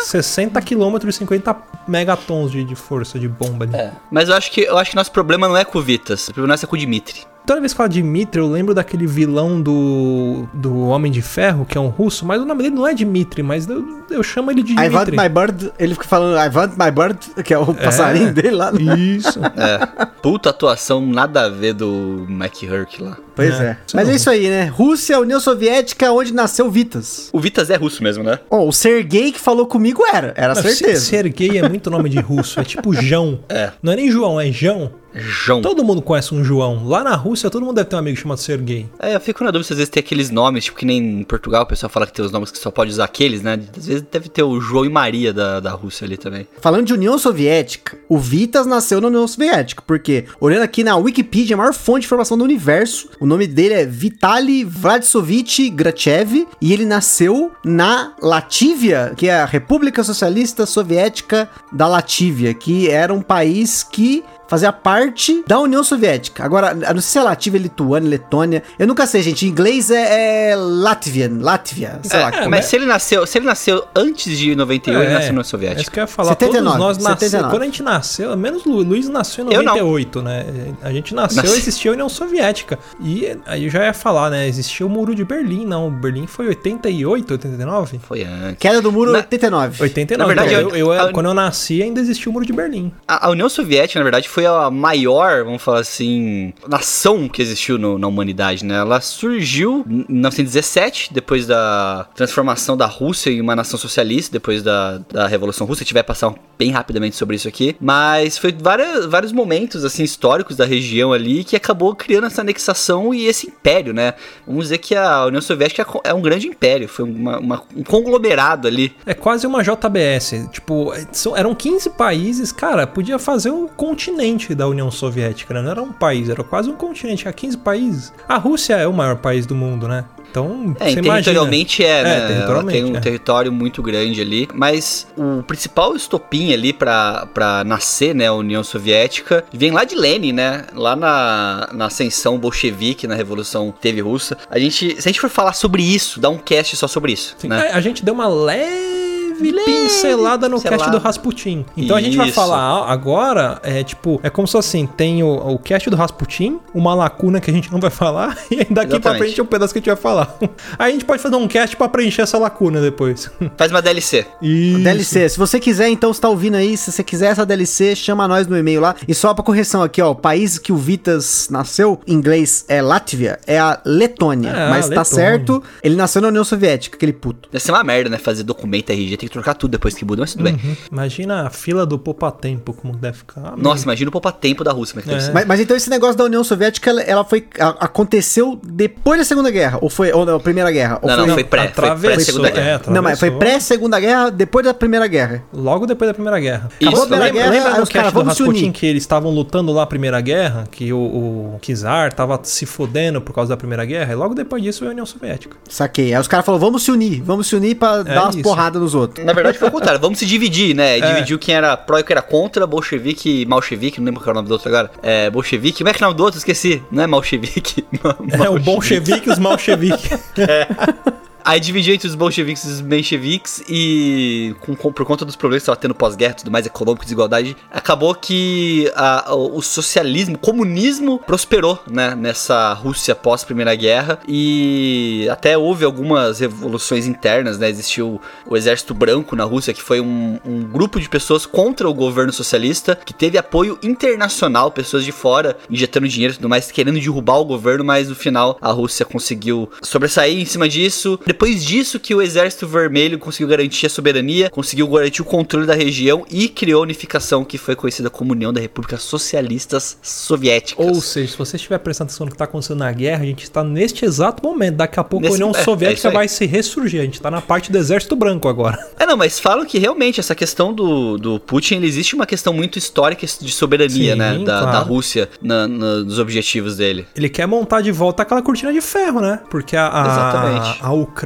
60 km e 50 megatons de, de força de bomba ali. É. Mas eu acho que eu acho que nosso problema não é com o Vitas, o problema nosso é com o Dimitri. Toda vez que fala Dimitri, eu lembro daquele vilão do, do Homem de Ferro, que é um russo, mas o nome dele não é Dimitri, mas eu, eu chamo ele de I want my bird, ele fica falando I want my bird, que é o passarinho dele lá. né? Isso. (laughs) É. Puta atuação nada a ver do Mike Hurk lá. Pois É. é. Mas é isso aí, né? Rússia, União Soviética, onde nasceu Vitas. O Vitas é russo mesmo, né? Ó, o Sergei que falou comigo era, era certeza. Se- Sergei é muito nome de russo, é tipo João. É. Não é nem João, é João. João. Todo mundo conhece um João. Lá na Rússia, todo mundo deve ter um amigo chamado Sergei. É, eu fico na dúvida se às vezes tem aqueles nomes, tipo que nem em Portugal o pessoal fala que tem os nomes que só pode usar aqueles, né? Às vezes deve ter o João e Maria da, da Rússia ali também. Falando de União Soviética, o Vitas nasceu na União Soviética, porque, olhando aqui na Wikipedia, a maior fonte de informação do universo, o nome dele é Vitaly Vladisovich Grachev, e ele nasceu na Latívia, que é a República Socialista Soviética da Latívia, que era um país que fazia parte da União Soviética. Agora, eu não sei se é Latívia, Lituânia, Letônia. Eu nunca sei, gente. Em inglês é, é Latvian, Latvia, sei lá. É, como mas é. se ele nasceu, se ele nasceu antes de 91, ele nasceu na É isso Soviética. que eu ia falar. 79, Todos nós nascemos. 79. Quando a gente nasceu, menos Lu, Luiz nasceu em Eu não. 98, né? A gente nasceu, Nasci. existia a União Soviética. E aí eu já ia falar, né? Existia o Muro de Berlim, não. Berlim foi 88, 89? Foi antes. Queda do muro Na- 89. 89. Na verdade, Então, eu, eu- a- quando eu nasci, ainda existia o Muro de Berlim. A, a União Soviética, na verdade, foi foi a maior, vamos falar assim, nação que existiu no- na humanidade, né? Ela surgiu em 1917, depois da transformação da Rússia em uma nação socialista, depois da, da Revolução Russa. A gente vai passar bem rapidamente sobre isso aqui. Mas foi várias, vários momentos, assim, históricos da região ali que acabou criando essa anexação e esse império, né? Vamos dizer que a União Soviética é um grande império, foi uma- uma- um conglomerado ali. É quase uma JBS. Tipo, eram 15 países, cara, podia fazer um continente da União Soviética, né? Não era um país, era quase um continente. Tinha 15 países. A Rússia é o maior país do mundo, né? Então, É, você territorialmente é, É, né? Ela territorialmente, tem um é. território muito grande ali. Mas o principal estopim ali pra, pra nascer, né, a União Soviética, vem lá de Lenin, né? Lá na, na ascensão bolchevique, na Revolução teve russa. A gente, se a gente for falar sobre isso, dá um cast só sobre isso, Sim, né? é, a gente deu uma leve, Leve pincelada no pincelada. cast do Rasputin. Então a gente vai Isso. falar agora, é tipo, é como se assim, tem o, o cast do Rasputin, uma lacuna que a gente não vai falar, (laughs) e daqui pra Exatamente. frente é um pedaço que a gente vai falar. (laughs) Aí a gente pode fazer um cast pra preencher essa lacuna depois. (laughs) Faz uma DLC. Isso. DLC. Se você quiser, então, você tá ouvindo aí, se você quiser essa DLC, chama nós no e-mail lá. E só pra correção aqui, ó, o país que o Vitas nasceu, em inglês é Látvia, é a Letônia. É, mas a tá Letônia. certo, ele nasceu na União Soviética, aquele puto. Deve ser uma merda, né? Fazer documento RG, tem que trocar tudo depois que muda, mas tudo bem. Uhum. Imagina a fila do poupa-tempo, como deve ficar. Nossa, imagina o poupa-tempo da Rússia, mas É. ser. Mas, mas então esse negócio da União Soviética, ela, ela foi. a- aconteceu depois da Segunda Guerra? Ou foi. Ou não, Primeira Guerra? Ou Não, não, foi, foi pré, foi pré-segunda é, guerra. Não, mas foi pré-Segunda Guerra, depois da Primeira Guerra. Logo depois da Primeira Guerra. Isso, Acabou a Primeira lembra, Guerra, lembra aí os caras, do vamos se Rasputin unir. que eles estavam lutando lá a Primeira Guerra? Que o, o Kizar tava se fodendo por causa da Primeira Guerra? E logo depois disso veio a União Soviética. Saquei. Aí os caras falaram, vamos se unir, vamos se unir pra dar umas isso. porradas nos outros. Na verdade foi o contrário, vamos se dividir, né? É. Dividiu quem era pró e quem era contra, bolchevique e malchevique, não lembro qual é o nome do outro agora. É, bolchevique, como é que é o nome do outro? Esqueci, não é malchevique? (laughs) É o bolchevique e os malcheviques. (laughs) Aí dividiu entre os bolcheviques e os mencheviques e com, com- por conta dos problemas que estava tendo pós-guerra, tudo mais, econômico, desigualdade, acabou que a- o, socialismo, o comunismo prosperou, né, nessa Rússia pós-Primeira Guerra e até houve algumas revoluções internas, né, existiu o Exército Branco na Rússia, que foi um, um grupo de pessoas contra o governo socialista, que teve apoio internacional, pessoas de fora injetando dinheiro e tudo mais, querendo derrubar o governo, mas no final a Rússia conseguiu sobressair em cima disso. Depois disso que o Exército Vermelho conseguiu garantir a soberania, conseguiu garantir o controle da região e criou a unificação que foi conhecida como União das Repúblicas Socialistas Soviéticas. Ou seja, se você estiver prestando atenção no que está acontecendo na guerra, a gente está neste exato momento. Daqui a pouco Nesse- a União é, é Soviética aí. vai se ressurgir. A gente está na parte do Exército Branco agora. (laughs) É, não, mas falam que realmente essa questão do, do Putin, ele existe uma questão muito histórica de soberania, Sim, né, da, claro. da Rússia na- na- nos objetivos dele. Ele quer montar de volta aquela cortina de ferro, né? Porque a, a, Exatamente. a Ucrânia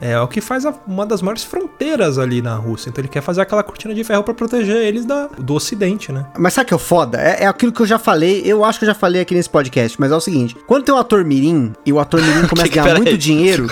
é o que faz a- uma das maiores fronteiras ali na Rússia. Então ele quer fazer aquela cortina de ferro para proteger eles da, do Ocidente, né? Mas sabe o que é o foda? É, é aquilo que eu já falei, eu acho que eu já falei aqui nesse podcast, mas é o seguinte: quando tem um ator mirim e o ator mirim (laughs) começa a Que- ganhar pera muito aí. (laughs) dinheiro,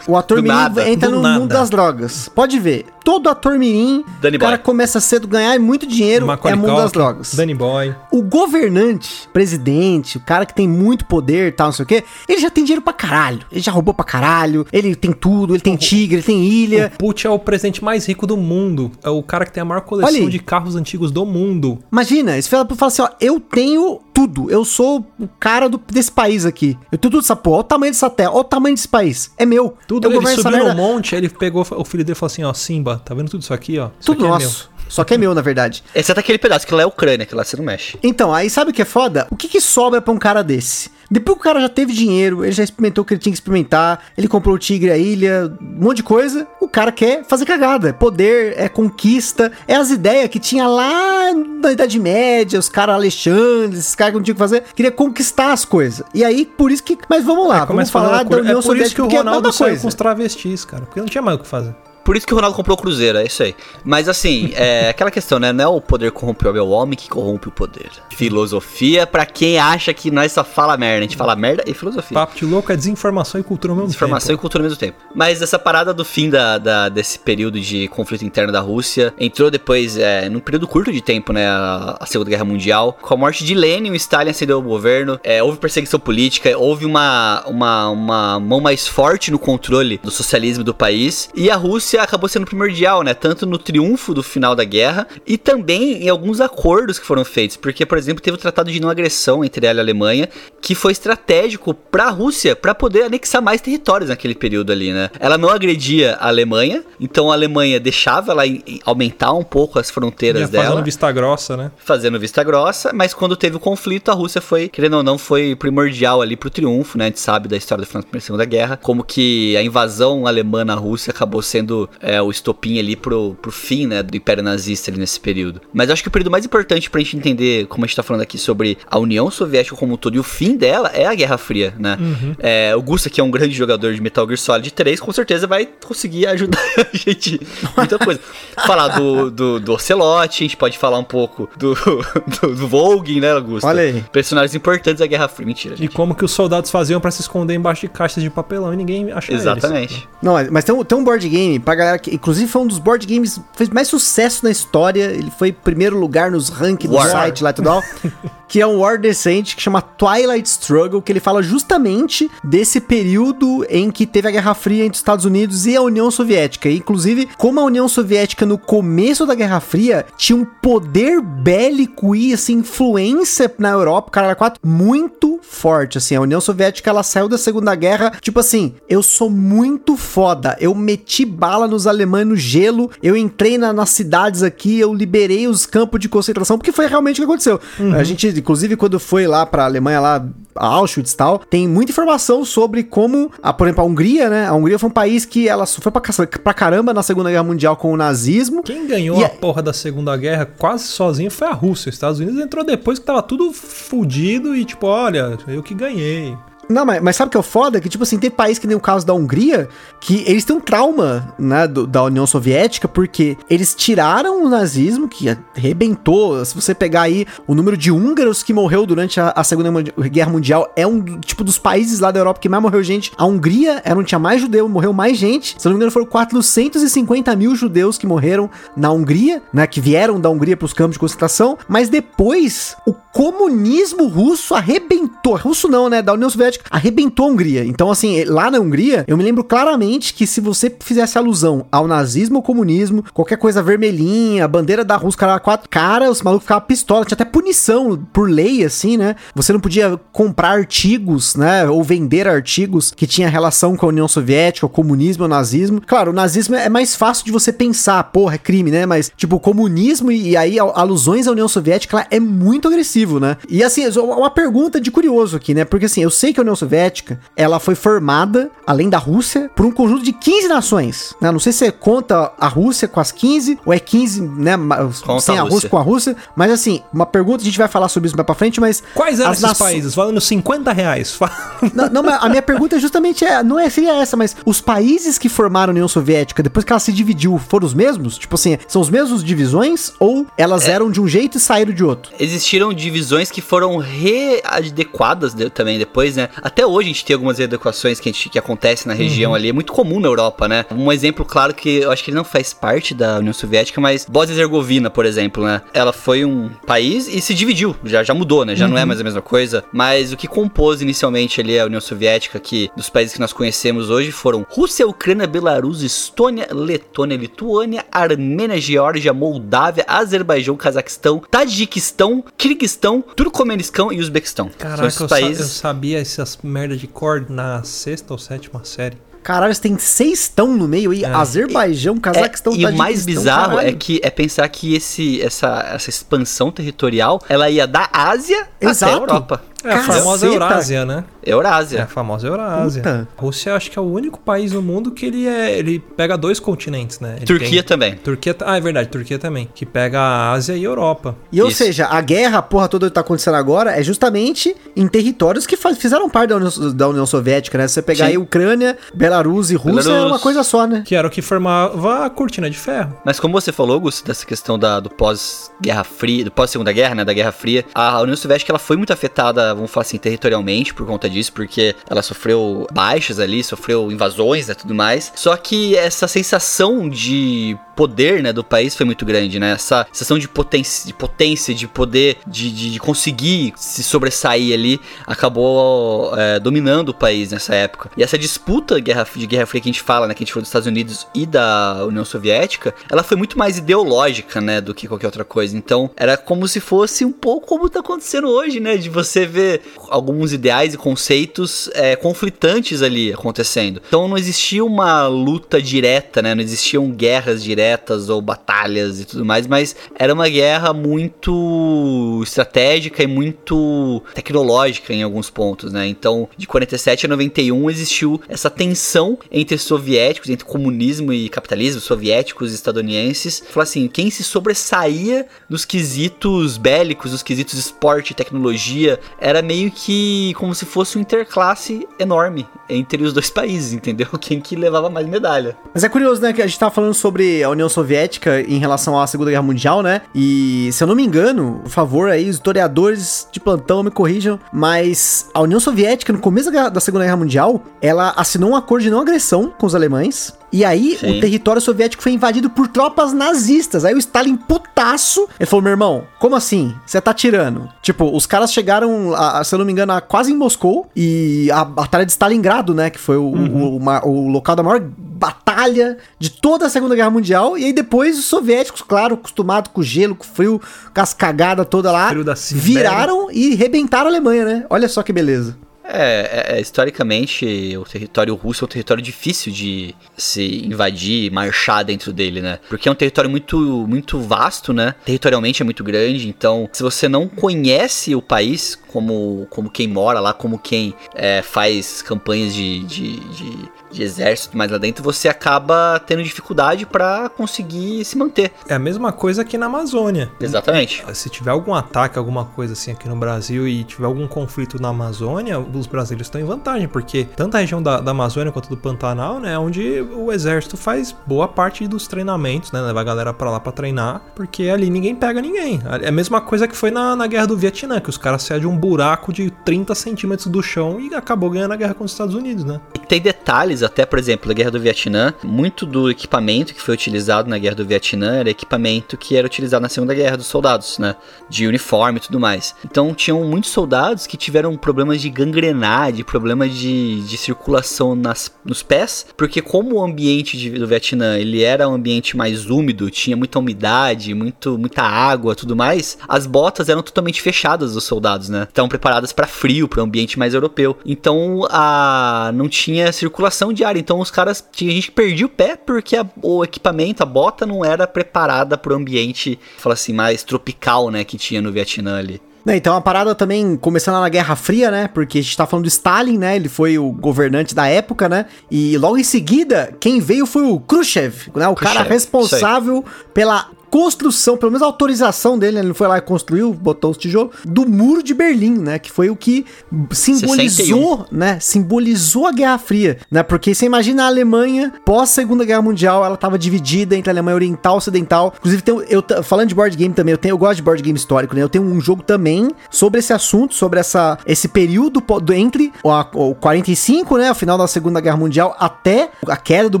o ator Do mirim nada, entra no nada. mundo das drogas. Pode ver, todo ator mirim, Danny o cara Boy. começa cedo a ganhar muito dinheiro, Macaulay é mundo das drogas. Danny Boy. O governante, presidente, o cara que tem muito poder e tal, não sei o quê, ele já tem dinheiro pra caralho. Ele já roubou pra caralho, ele tem tudo, ele tem tigre, ele tem ilha. O Putin é o presidente mais rico do mundo. É o cara que tem a maior coleção Olha de carros antigos do mundo. Imagina, esse fala assim, ó, eu tenho tudo, eu sou o cara do- desse país aqui. Eu tenho tudo essa porra, olha o tamanho dessa terra, olha o tamanho desse país, é meu. Tudo eu ele essa subiu no merda, monte, ele pegou o filho dele e falou assim: ó, Simba, tá vendo tudo isso aqui, ó? Isso tudo aqui é nosso. Só que é meu, na verdade. Exceto aquele pedaço, que lá é Ucrânia, que lá você não mexe. Então, aí sabe o que é foda? O que que sobra pra um cara desse? Depois que o cara já teve dinheiro, ele já experimentou o que ele tinha que experimentar, ele comprou o tigre, a ilha, um monte de coisa, o cara quer fazer cagada. É poder, é conquista, é as ideias que tinha lá na Idade Média, os caras Alexandre, esses caras que não tinham o que fazer, queria conquistar as coisas. E aí, por isso que... Mas vamos lá, vamos Começa a fazer falar da. União É por isso Soviética, que o é a Ronaldo saiu coisa. com os travestis, cara. Porque não tinha mais o que fazer. Por isso que o Ronaldo comprou o Cruzeiro, é isso aí. Mas assim, (laughs) é aquela questão, né? Não é o poder corrompe o homem, é o homem que corrompe o poder. Filosofia pra quem acha que nós só fala merda. A gente fala merda e filosofia. Papo de louco é desinformação e cultura ao mesmo Informação e tempo. cultura ao mesmo tempo. Mas essa parada do fim da, da- desse período de conflito interno da Rússia entrou depois, é, num período curto de tempo, né? A, a Segunda Guerra Mundial. Com a morte de Lenin, o Stalin ascendeu ao governo. é, houve perseguição política, houve uma, uma, uma mão mais forte no controle do socialismo do país. E a Rússia Acabou sendo primordial, né? Tanto no triunfo do final da guerra e também em alguns acordos que foram feitos. Porque, por exemplo, teve o tratado de não agressão entre ela e a Alemanha, que foi estratégico para a Rússia para poder anexar mais territórios naquele período ali, né? Ela não agredia a Alemanha, então a Alemanha deixava ela aumentar um pouco as fronteiras Ia dela fazendo vista grossa, né? fazendo vista grossa, mas quando teve o conflito, a Rússia foi, querendo ou não, foi primordial ali pro triunfo, né? A gente sabe da história do final da Segunda Guerra, como que a invasão alemã na Rússia acabou sendo é, o estopim ali pro, pro fim, né, do Império Nazista ali nesse período. Mas acho que o período mais importante pra gente entender, como a gente tá falando aqui sobre a União Soviética como um todo e o fim dela, é a Guerra Fria, né? É, o Gusta, que é um grande jogador de Metal Gear Solid 3, com certeza vai conseguir ajudar (laughs) a gente muita coisa. Falar do, do, do Ocelote, a gente pode falar um pouco do, (laughs) do, do Volgin, né, Augusto? Olha aí. Personagens importantes da Guerra Fria. Mentira, E gente. como que os soldados faziam pra se esconder embaixo de caixas de papelão e ninguém achava Exatamente. Não, mas tem um, tem um board game galera que, inclusive, foi um dos board games que fez mais sucesso na história. Ele foi primeiro lugar nos rankings do site lá e tudo. (laughs) que é um War Decente que chama Twilight Struggle, que ele fala justamente desse período em que teve a Guerra Fria entre os Estados Unidos e a União Soviética. E, inclusive, como a União Soviética no começo da Guerra Fria tinha um poder bélico e assim influência na Europa, cara, quatro muito forte, assim. A União Soviética ela saiu da Segunda Guerra, tipo assim, eu sou muito foda. Eu meti bala nos alemães no gelo, eu entrei na- nas cidades aqui, eu liberei os campos de concentração, porque foi realmente o que aconteceu. A gente, inclusive, quando foi lá pra Alemanha, lá, a Auschwitz e tal, tem muita informação sobre como, a, por exemplo, a Hungria, né? A Hungria foi um país que ela sofreu pra, pra caramba na Segunda Guerra Mundial com o nazismo. Quem ganhou E a a- porra da Segunda Guerra quase sozinho foi a Rússia. Os Estados Unidos entrou depois que tava tudo fudido e tipo, olha, eu que ganhei. Não, mas, mas sabe o que é o foda? Que, tipo assim, tem país que nem o caso da Hungria, que eles têm um trauma, né, do- da União Soviética, porque eles tiraram o nazismo, que arrebentou. Se você pegar aí o número de húngaros que morreu durante a, a Segunda Guerra Mundial, é um, tipo, dos países lá da Europa que mais morreu gente. A Hungria era onde tinha mais judeu, morreu mais gente. Se não me engano, foram 450 mil judeus que morreram na Hungria, né, que vieram da Hungria para os campos de concentração. Mas depois, o comunismo russo arrebentou. Russo não, né? Da União Soviética arrebentou a Hungria. Então, assim, lá na Hungria, eu me lembro claramente que se você fizesse alusão ao nazismo ou comunismo, qualquer coisa vermelhinha, bandeira da Rússia, cara, quatro, cara, os malucos ficavam pistola. Tinha até punição por lei, assim, né? Você não podia comprar artigos, né? Ou vender artigos que tinha relação com a União Soviética, o comunismo, o nazismo. Claro, o nazismo é mais fácil de você pensar, porra, é crime, né? Mas, tipo, o comunismo e, aí alusões à União Soviética ela é muito agressivo, né? E assim, só uma pergunta de curioso aqui, né? Porque assim, eu sei que a União Soviética, ela foi formada, além da Rússia, por um conjunto de 15 nações, né? Não sei se conta a Rússia com as 15, ou é 15, né? Conta Sem a a Rússia. Rússia com a Rússia. Mas assim, uma pergunta, a gente vai falar sobre isso mais pra frente, mas... Quais eram esses países? Valendo 50 reais. (laughs) Não, não, mas a minha pergunta é justamente é, não é seria essa, mas os países que formaram a União Soviética depois que ela se dividiu foram os mesmos? Tipo assim, são os mesmos divisões ou elas eram de um jeito e saíram de outro? Existiram divisões que foram readequadas de- também depois, né? Até hoje a gente tem algumas readequações que, a gente, que acontecem na região ali. É muito comum na Europa, né? Um exemplo claro que eu acho que ele não faz parte da União Soviética, mas Bósnia e Herzegovina, por exemplo, né? Ela foi um país e se dividiu. Já, já mudou, né? Já não é mais a mesma coisa. Mas o que compôs inicialmente ali a União Soviética, que dos países que nós conhecemos hoje, foram Rússia, Ucrânia, Belarus, Estônia, Letônia, Lituânia, Armênia, Geórgia, Moldávia, Azerbaijão, Cazaquistão, Tadiquistão, Kirguistão, Turcomenistão e Uzbequistão. São Caraca, esses eu, sa- eu países. sabia essas merda de cor na sexta ou sétima série. Caralho, tem seis tão no meio aí, Azerbaijão, É, Cazaquistão, e o mais bizarro caralho. é que é pensar que esse, essa, essa expansão territorial ela ia da Ásia Exato. até a Europa. É a famosa. Eurásia, né? É Eurásia. a famosa Eurásia. Puta. A Rússia acho que é o único país no mundo que ele é. Ele pega dois continentes, né? Ele Turquia tem- também. Turquia. Ah, é verdade, Turquia também. Que pega a Ásia e a Europa. E ou Isso. seja, a guerra, a porra toda que tá acontecendo agora é justamente em territórios que fizeram parte da União, da União Soviética, né? Se você pegar Sim. aí Ucrânia, Belarus e Rússia, é Belarus. uma coisa só, né? Que era o que formava a cortina de ferro. Mas como você falou, Augusto, dessa questão da, do pós-Guerra Fria, do pós-Segunda Guerra, né, da Guerra Fria, a União Soviética ela foi muito afetada, vamos falar assim, territorialmente por conta disso, porque ela sofreu baixas ali, sofreu invasões e né, tudo mais. Só que essa sensação de poder, né, do país foi muito grande, né? Essa sensação de potência, de potência, de poder, de, de, de conseguir se sobressair ali, acabou é, dominando o país nessa época. E essa disputa guerra, de Guerra Fria que a gente fala, né, que a gente falou dos Estados Unidos e da União Soviética, ela foi muito mais ideológica, né, do que qualquer outra coisa. Então, era como se fosse um pouco como tá acontecendo hoje, né, de você ver alguns ideais e conceitos é, conflitantes ali acontecendo. Então, não existia uma luta direta, né, não existiam guerras diretas ou batalhas e tudo mais, mas era uma guerra muito estratégica e muito tecnológica em alguns pontos, né? Então, de 47 a 91 existiu essa tensão entre soviéticos, entre comunismo e capitalismo, soviéticos e estadunidenses. Falar assim, quem se sobressaía nos quesitos bélicos, nos quesitos esporte e tecnologia, era meio que como se fosse um interclasse enorme entre os dois (laughs) países, entendeu? Quem que levava mais medalha. Mas é curioso, né, que a gente tava falando sobre a União Soviética em relação à Segunda Guerra Mundial, né? E se eu não me engano, por favor, aí os historiadores de plantão me corrijam, mas a União Soviética no começo da Segunda Guerra Mundial, ela assinou um acordo de não agressão com os alemães e aí Sim. o território soviético foi invadido por tropas nazistas. Aí o Stalin putaço, ele falou: "Meu irmão, como assim? Você tá tirando?" Tipo, os caras chegaram, a, se eu não me engano, a, quase em Moscou e a batalha de Stalingrado, né, que foi o, uhum. o, o, o local da maior batalha de toda a Segunda Guerra Mundial. E aí depois os soviéticos, claro, acostumados com o gelo, com o frio, com as cagadas toda lá, viraram e rebentaram a Alemanha, né? Olha só que beleza. É, é, é, historicamente, o território russo é um território difícil de se invadir, marchar dentro dele, né? Porque é um território muito, muito vasto, né? Territorialmente é muito grande, então se você não conhece o país como, como quem mora lá, como quem é, faz campanhas de, de, de de exército mais lá dentro, você acaba tendo dificuldade para conseguir se manter. É a mesma coisa aqui na Amazônia. Exatamente. Se tiver algum ataque, alguma coisa assim aqui no Brasil e tiver algum conflito na Amazônia, os brasileiros estão em vantagem, porque tanto a região da, da Amazônia quanto do Pantanal, né, é onde o exército faz boa parte dos treinamentos, né, leva a galera para lá para treinar, porque ali ninguém pega ninguém. É a mesma coisa que foi na, na guerra do Vietnã, que os caras saíram de um buraco de 30 centímetros do chão e acabou ganhando a guerra contra os Estados Unidos, né? E tem detalhes até, por exemplo, na Guerra do Vietnã, muito do equipamento que foi utilizado na Guerra do Vietnã era equipamento que era utilizado na Segunda Guerra dos soldados, né? De uniforme e tudo mais. Então tinham muitos soldados que tiveram problemas de gangrenar, de problema de, de circulação nas, nos pés, porque como o ambiente de, do Vietnã ele era um ambiente mais úmido, tinha muita umidade, muito, muita água tudo mais, as botas eram totalmente fechadas dos soldados, né? Estavam preparadas para frio, para um ambiente mais europeu. Então a não tinha circulação ar. Então os caras. Tinha gente que perdia o pé porque a, o equipamento, a bota, não era preparada para o ambiente, fala assim, mais tropical, né? Que tinha no Vietnã ali. Então a parada também começando na Guerra Fria, né? Porque a gente tá falando do Stalin, né? Ele foi o governante da época, né? E logo em seguida, quem veio foi o Khrushchev, né? O Khrushchev, cara responsável pela construção, pelo menos a autorização dele, né? ele foi lá e construiu, botou os tijolos, do muro de Berlim, né? Que foi o que simbolizou, 61. né? Simbolizou a Guerra Fria, né? Porque você imagina a Alemanha pós Segunda Guerra Mundial, ela tava dividida entre a Alemanha Oriental e Ocidental. Inclusive, tem, eu falando de board game também, eu, tenho, eu gosto de board game histórico, né? Eu tenho um jogo também sobre esse assunto, sobre essa, esse período entre o, o 45, né? O final da Segunda Guerra Mundial até a queda do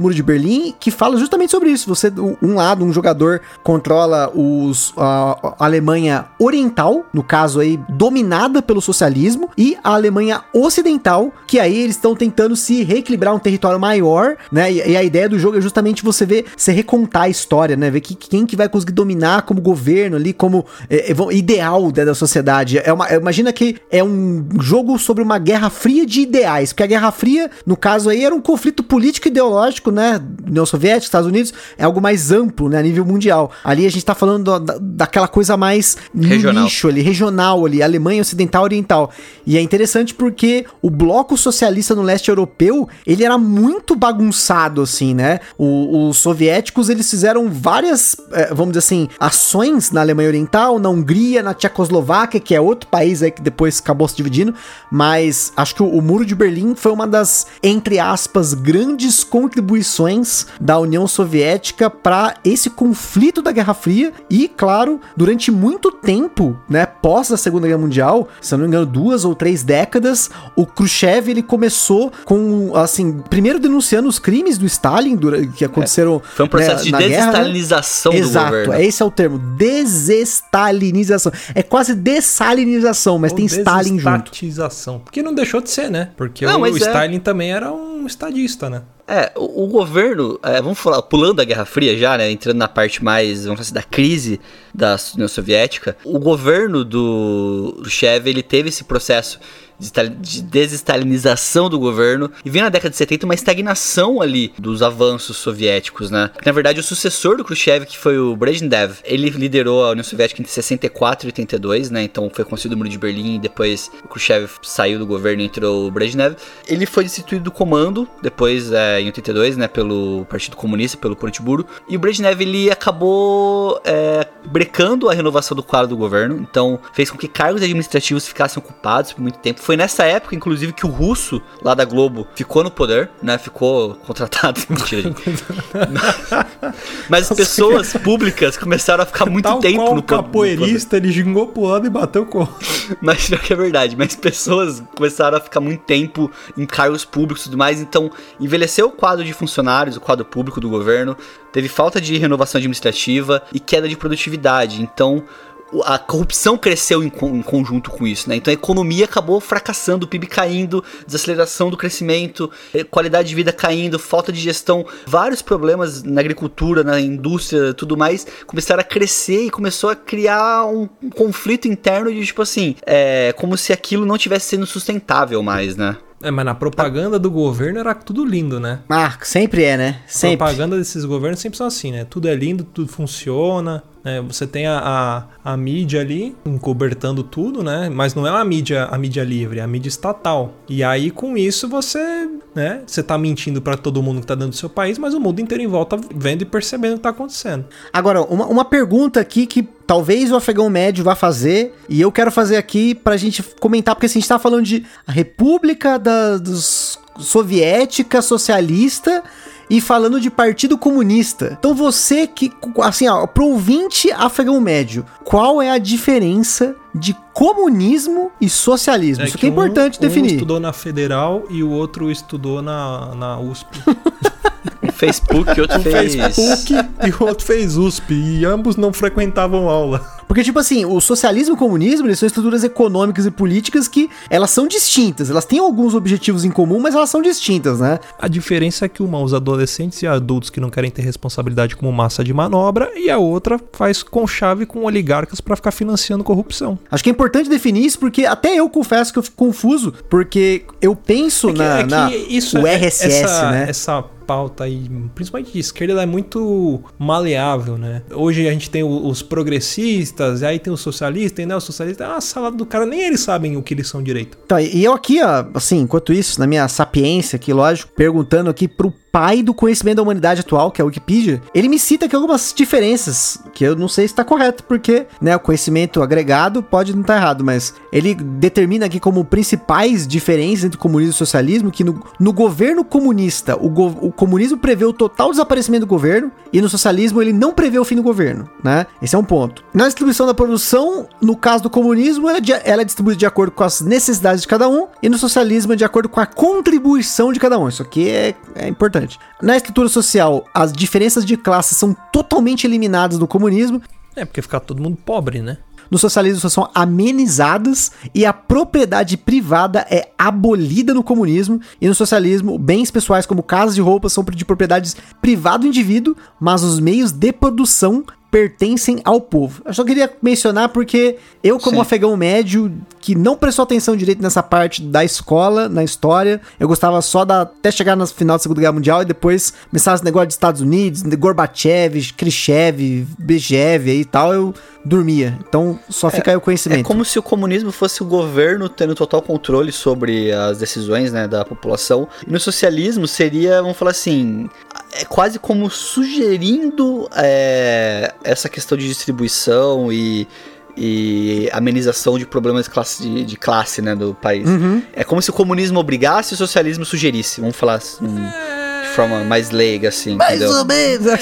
muro de Berlim, que fala justamente sobre isso. Você, um lado, um jogador contra controla os, a, a Alemanha Oriental, no caso aí, dominada pelo socialismo, e a Alemanha Ocidental, que aí eles estão tentando se reequilibrar um território maior, né? E, e, a ideia do jogo é justamente você ver, você recontar a história, né? Ver que, quem que vai conseguir dominar como governo ali, como é, é, ideal né, da sociedade. É uma, imagina que é um jogo sobre uma guerra fria de ideais, porque a Guerra Fria, no caso aí, era um conflito político e ideológico, né? União Soviética, Estados Unidos, é algo mais amplo, né? A nível mundial. A Ali a gente tá falando da, daquela coisa mais regional. nicho ali, regional ali, Alemanha Ocidental Oriental. E é interessante porque o bloco socialista no leste europeu, ele era muito bagunçado, assim, né? O, os soviéticos, eles fizeram várias, é, vamos dizer assim, ações na Alemanha Oriental, na Hungria, na Tchecoslováquia, que é outro país aí que depois acabou se dividindo, mas acho que o, o Muro de Berlim foi uma das, entre aspas, grandes contribuições da União Soviética para esse conflito da Guerra Fria e, claro, durante muito tempo, né, pós a Segunda Guerra Mundial, se eu não me engano, duas ou três décadas, o Khrushchev ele começou com, assim, primeiro denunciando os crimes do Stalin que aconteceram Foi um processo né, de guerra, né? desestalinização do Exato, governo. é esse é o termo, desestalinização. É quase dessalinização, mas Ou tem Stalin junto. desestatização. Porque não deixou de ser, né? Porque Não, o mas é. Stalin também era um estadista, né? É, o, o governo, é, vamos falar, pulando a Guerra Fria já, né, entrando na parte mais, vamos dizer, assim, da crise da União Soviética, o governo do Khrushchev, ele teve esse processo de estali- de desestalinização do governo e vem na década de 70 uma estagnação ali dos avanços soviéticos, né? Na verdade, o sucessor do Khrushchev, que foi o Brezhnev, ele liderou a União Soviética entre 64 e 82, né? Então foi construído o Muro de Berlim e depois o Khrushchev saiu do governo e entrou o Brezhnev. Ele foi destituído do comando depois é, em 82, né, pelo Partido Comunista, pelo Politburo, e o Brezhnev ele acabou é, brecando a renovação do quadro do governo, então fez com que cargos administrativos ficassem ocupados por muito tempo. Foi nessa época, inclusive, que o russo lá da Globo ficou no poder, né, ficou contratado, (laughs) mentira, gente. (laughs) Mas pessoas públicas começaram a ficar muito Tal tempo qual no o po- no poder. capoeirista, ele gingou pro lado e bateu com o. Mas pior que é verdade, mas pessoas começaram a ficar muito tempo em cargos públicos e tudo mais, então envelheceu o quadro de funcionários, o quadro público do governo, teve falta de renovação administrativa e queda de produtividade, então o- a corrupção cresceu em, em conjunto com isso, né? Então a economia acabou fracassando, o PIB caindo, desaceleração do crescimento, eh, qualidade de vida caindo, falta de gestão, vários problemas na agricultura, na indústria, tudo mais, começaram a crescer e começou a criar um, um conflito interno de tipo assim, é como se aquilo não tivesse sendo sustentável mais, né? É, mas na propaganda do governo era tudo lindo, né? Ah, sempre é, né? Sempre. propaganda desses governos sempre são assim, né? Tudo é lindo, tudo funciona, né? Você tem a, a, a mídia ali encobertando tudo, né? Mas não é uma mídia, a mídia livre, é a mídia estatal. E aí com isso você, né? Você tá mentindo pra todo mundo que tá dentro do seu país, mas o mundo inteiro em volta vendo e percebendo o que tá acontecendo. Agora, uma, uma pergunta aqui que talvez o afegão médio vá fazer, e eu quero fazer aqui pra gente comentar, porque assim, a gente tá falando de a República da, dos Soviética Socialista e falando de Partido Comunista. Então você que, assim, ó, pro ouvinte afegão médio, qual é a diferença de comunismo e socialismo? Isso que é um- importante Um definir. estudou na Federal e o outro estudou na, na USP. Um Facebook, (laughs) outro Um fez. fez PUC e o outro fez USP. E ambos não frequentavam aula. Porque, tipo assim, o socialismo e o comunismo, eles são estruturas econômicas e políticas que elas são distintas. Elas têm alguns objetivos em comum, mas elas são distintas, né? A diferença é que uma usa adolescentes e adultos que não querem ter responsabilidade como massa de manobra, e a outra faz conchave com oligarcas pra ficar financiando corrupção. Acho que é importante definir isso, porque até eu confesso que eu fico confuso, porque eu penso É que- na, é que na- isso o é- RSS, essa, né? Essa pauta aí, principalmente de esquerda, ela é muito maleável, né? Hoje a gente tem os progressistas, e aí tem os socialistas, né, os socialistas, é uma salada do cara, nem eles sabem o que eles são direito. Então, e eu aqui, ó, assim, enquanto isso, na minha sapiência aqui, lógico, perguntando aqui pro pai do conhecimento da humanidade atual, que é a Wikipedia, ele me cita aqui algumas diferenças, que eu não sei se tá correto, porque, né, o conhecimento agregado pode não estar errado, mas ele determina aqui como principais diferenças entre comunismo e socialismo, que no, no governo comunista, o, go- o comunismo prevê o total desaparecimento do governo, e no socialismo ele não prevê o fim do governo, né? Esse é um ponto. Na distribuição da produção, no caso do comunismo, ela é, ela é distribuída de acordo com as necessidades de cada um, e no socialismo é de acordo com a contribuição de cada um. Isso aqui é, é importante. Na estrutura social, as diferenças de classe são totalmente eliminadas no comunismo, É, porque fica todo mundo pobre, né? No socialismo são amenizadas e a propriedade privada é abolida no comunismo. E no socialismo bens pessoais como casas de roupas são de propriedades privada do indivíduo, mas os meios de produção pertencem ao povo. Eu só queria mencionar porque eu como Sim. afegão médio que não prestou atenção direito nessa parte da escola, na história, eu gostava só da até chegar no final da Segunda Guerra Mundial e depois começar esse negócio dos Estados Unidos, de Gorbachev, Khrushchev, aí e tal, eu dormia. Então só fica aí o É conhecimento. como se o comunismo fosse o governo tendo total controle sobre as decisões né, da população. E no socialismo seria, vamos falar assim, é quase como sugerindo é, essa questão de distribuição e, e amenização de problemas de classe, de, de classe né, do país. Uhum. É como se o comunismo obrigasse e o socialismo sugerisse, vamos falar assim, de forma mais leiga, assim, Mais entendeu? ou menos.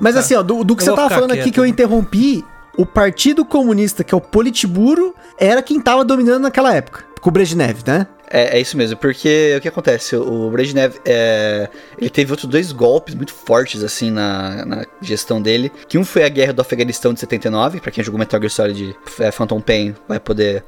Mas assim, ó, do, do que Eu você tava falando aqui quieto. que eu interrompi, o Partido Comunista, que é o Politburo, era quem tava dominando naquela época. Com o Brezhnev, né? É, é isso mesmo, porque o que acontece? O Brezhnev, é, ele teve outros dois golpes muito fortes, assim, na, na gestão dele. Que um foi a Guerra do Afeganistão de 79, pra quem jogou Metal Gear Solid é, Phantom Pain vai poder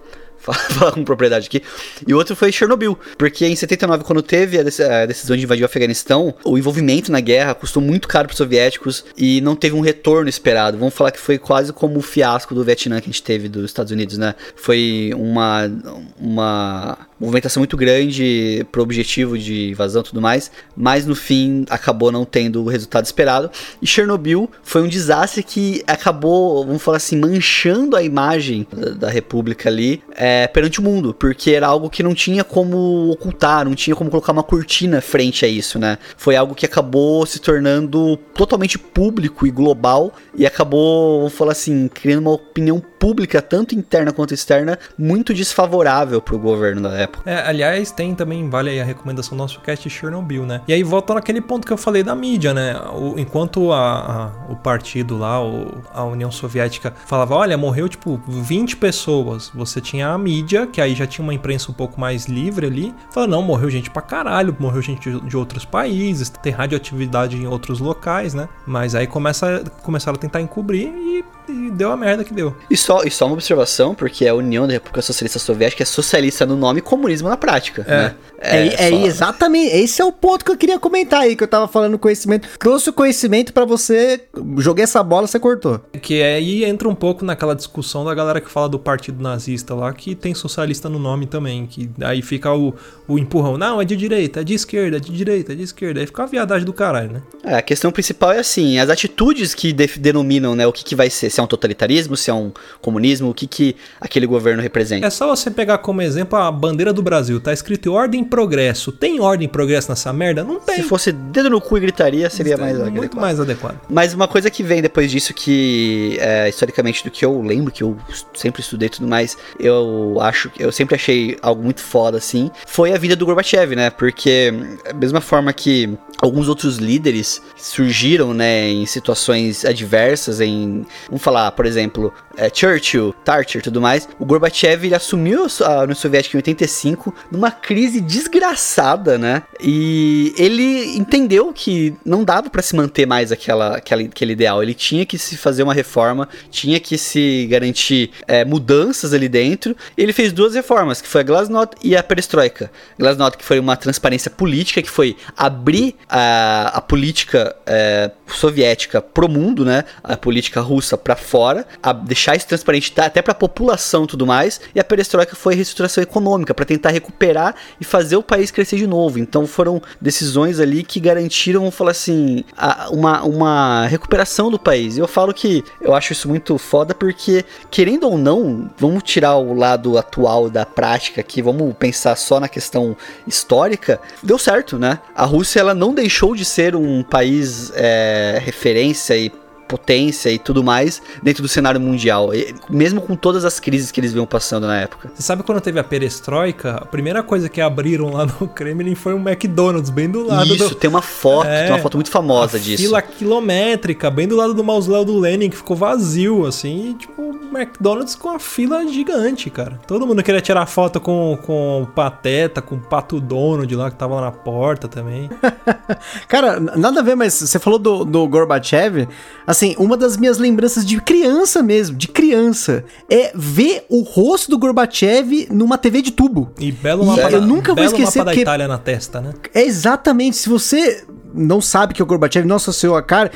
falar (laughs) com propriedade aqui. E o outro foi Chernobyl, porque em 79, quando teve a, dec- a decisão de invadir o Afeganistão, o envolvimento na guerra custou muito caro para os soviéticos e não teve um retorno esperado. Vamos falar que foi quase como o fiasco do Vietnã que a gente teve dos Estados Unidos, né? Foi uma, uma movimentação muito grande pro objetivo de invasão e tudo mais, mas no fim acabou não tendo o resultado esperado. E Chernobyl foi um desastre que acabou, vamos falar assim, manchando a imagem da, da República ali é, perante o mundo, porque era algo que não tinha como ocultar, não tinha como colocar uma cortina frente a isso, né? Foi algo que acabou se tornando totalmente público e global e acabou, vamos falar assim, criando uma opinião pública, tanto interna quanto externa, muito desfavorável pro governo da época. É, aliás, tem também, vale aí a recomendação do nosso cast Chernobyl, né? E aí volta naquele ponto que eu falei da mídia, né? O- enquanto a, a- o partido lá, o- a União Soviética, falava, olha, morreu tipo 20 pessoas. Você tinha a mídia, que aí já tinha uma imprensa um pouco mais livre ali, falando, não, morreu gente pra caralho, morreu gente de, de outros países, tem radioatividade em outros locais, né? Mas aí começa, começaram a tentar encobrir e, e deu a merda que deu. E só, e só uma observação, porque a União da República Socialista Soviética é socialista no nome e comunismo na prática, né? É, é só- exatamente, esse é o ponto que eu queria comentar aí, que eu tava falando conhecimento. Trouxe o conhecimento pra você, joguei essa bola, você cortou. Que aí entra um pouco naquela discussão da galera que fala do partido nazista lá, que tem socialista no nome também, que aí fica o, o empurrão. Não, é de direita, é de esquerda, é de direita, é de esquerda. Aí fica uma viadagem do caralho, né? É, a questão principal é assim, as atitudes que denominam, né, o que, que vai ser, se é um totalitarismo, se é um comunismo, o que, que aquele governo representa. É só você pegar como exemplo a bandeira do Brasil, tá escrito ordem e progresso. Tem ordem e progresso nessa merda? Não tem. Se fosse dedo no cu e gritaria, seria mais muito adequado. mais adequado. Mas uma coisa que vem depois disso, que é, historicamente do que eu lembro, que eu sempre estudei e tudo mais, eu acho, eu sempre achei algo muito foda assim, foi a vida do Gorbachev, né? Porque, da mesma forma que alguns outros líderes surgiram, né, em situações adversas, em, vamos falar, por exemplo, é, Churchill, Thatcher e tudo mais, o Gorbachev ele assumiu a União Soviética em 85 numa crise desgraçada, né? E ele entendeu que não dava pra se manter mais aquela, aquela, aquele ideal. Ele tinha que se fazer uma reforma, tinha que se garantir é, mudanças ali dentro. Ele fez duas reformas, que foi a Glasnost e a Perestroika. Glasnost que foi uma transparência política, que foi abrir a, a política é, soviética pro mundo, né? A política russa pra fora, a deixar isso transparente tá, até pra população e tudo mais. E a Perestroika foi a reestruturação econômica pra tentar recuperar e fazer o país crescer de novo. Então foram decisões ali que garantiram, vamos falar assim, a- uma, uma recuperação do país. E eu falo que eu acho isso muito foda porque, querendo ou não, vamos tirar o lado atual da prática aqui, vamos pensar só na questão histórica, deu certo, né? A Rússia ela não deixou de ser um país é, referência e potência e tudo mais dentro do cenário mundial, e- mesmo com todas as crises que eles vinham passando na época. Você sabe quando teve a perestroika, a primeira coisa que abriram lá (laughs) no Kremlin foi um McDonald's, bem do lado Isso, do... tem uma foto, É, tem uma foto muito famosa a disso. Fila quilométrica, bem do lado do mausoléu do Lenin, que ficou vazio, assim, e, tipo, o McDonald's com a fila gigante, cara. Todo mundo queria tirar foto com, com o Pateta, com o Pato Donald lá, que tava lá na porta também. (laughs) Cara, nada a ver, mas você falou do, do Gorbachev. Assim, uma das minhas lembranças de criança mesmo, de criança, é ver o rosto do Gorbachev numa TV de tubo. E belo E mapa, eu da, nunca vou belo esquecer mapa da porque- Itália na testa, né? É exatamente, se você não sabe que é o Gorbachev, não associou a cara,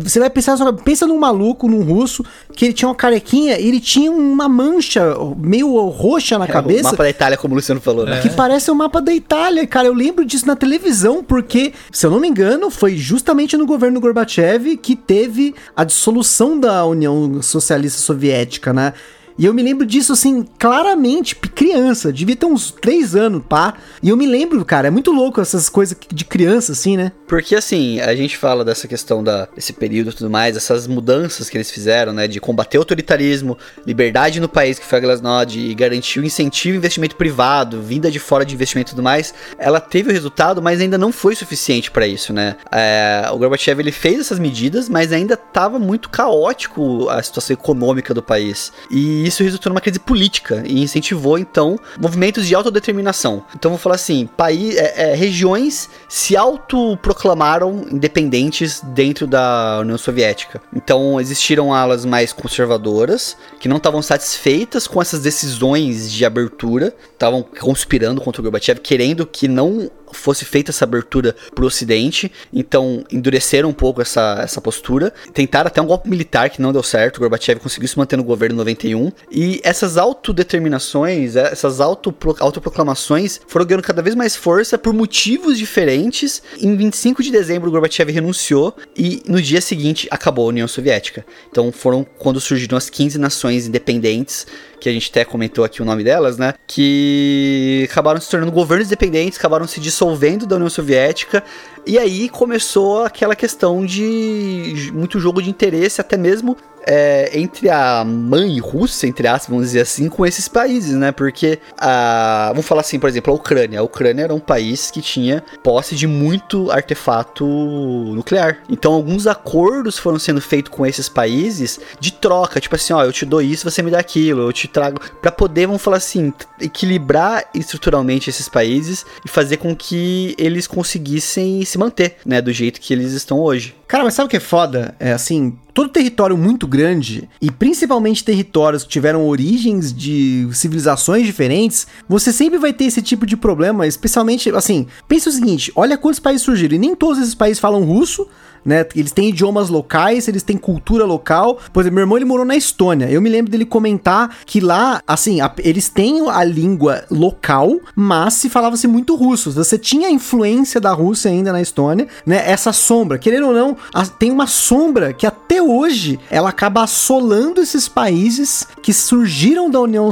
você vai pensar só, pensa num maluco, num russo, que ele tinha uma carequinha e ele tinha uma mancha meio roxa na É, cabeça. O mapa da Itália, como o Luciano falou, né? Que parece o mapa da Itália, cara. Eu lembro disso na televisão, porque, se eu não me engano, foi justamente no governo Gorbachev que teve a dissolução da União Socialista Soviética, né? E eu me lembro disso, assim, claramente, criança, devia ter uns três anos, pá. E eu me lembro, cara, é muito louco essas coisas de criança, assim, né? Porque assim, a gente fala dessa questão da, desse período e tudo mais, essas mudanças que eles fizeram, né? De combater o autoritarismo, liberdade no país, que foi a Glasnost, e garantir o incentivo ao investimento privado, vinda de fora de investimento e tudo mais, ela teve o resultado, mas ainda não foi suficiente para isso, né? É, o Gorbachev ele fez essas medidas, mas ainda estava muito caótico a situação econômica do país. E isso resultou numa crise política e incentivou, então, movimentos de autodeterminação. Então, vou falar assim: país, é, é, regiões se autoproclamaram independentes dentro da União Soviética. Então, existiram alas mais conservadoras, que não estavam satisfeitas com essas decisões de abertura, estavam conspirando contra o Gorbachev, querendo que não fosse feita essa abertura pro ocidente, então endureceram um pouco essa, essa postura, tentaram até um golpe militar que não deu certo, Gorbachev conseguiu se manter no governo em 91, e essas autodeterminações, essas autopro, autoproclamações foram ganhando cada vez mais força por motivos diferentes. Em 25 de dezembro, Gorbachev renunciou e no dia seguinte acabou a União Soviética. Então foram quando surgiram as 15 nações independentes que a gente até comentou aqui o nome delas, né? Que acabaram se tornando governos independentes, acabaram se dissolvendo da União Soviética. E aí começou aquela questão de muito jogo de interesse, até mesmo é, entre a mãe Rússia, entre aspas, vamos dizer assim, com esses países, né? Porque, a, vamos falar assim, por exemplo, a Ucrânia. A Ucrânia era um país que tinha posse de muito artefato nuclear. Então, alguns acordos foram sendo feitos com esses países de troca, tipo assim, ó, eu te dou isso, você me dá aquilo, eu te trago, para poder, vamos falar assim, equilibrar estruturalmente esses países e fazer com que eles conseguissem se manter, né, do jeito que eles estão hoje. Cara, mas sabe o que é foda? É assim, todo território muito grande, e principalmente territórios que tiveram origens de civilizações diferentes, você sempre vai ter esse tipo de problema, especialmente, assim, pensa o seguinte, olha quantos países surgiram, e nem todos esses países falam russo, né? Eles têm idiomas locais, eles têm cultura local. Por exemplo, meu irmão ele morou na Estônia. Eu me lembro dele comentar que lá, assim, a- eles têm a língua local, mas se falava-se muito russo. Você tinha a influência da Rússia ainda na Estônia, né? Essa sombra, querendo ou não, a- tem uma sombra que até hoje ela acaba assolando esses países que surgiram da União,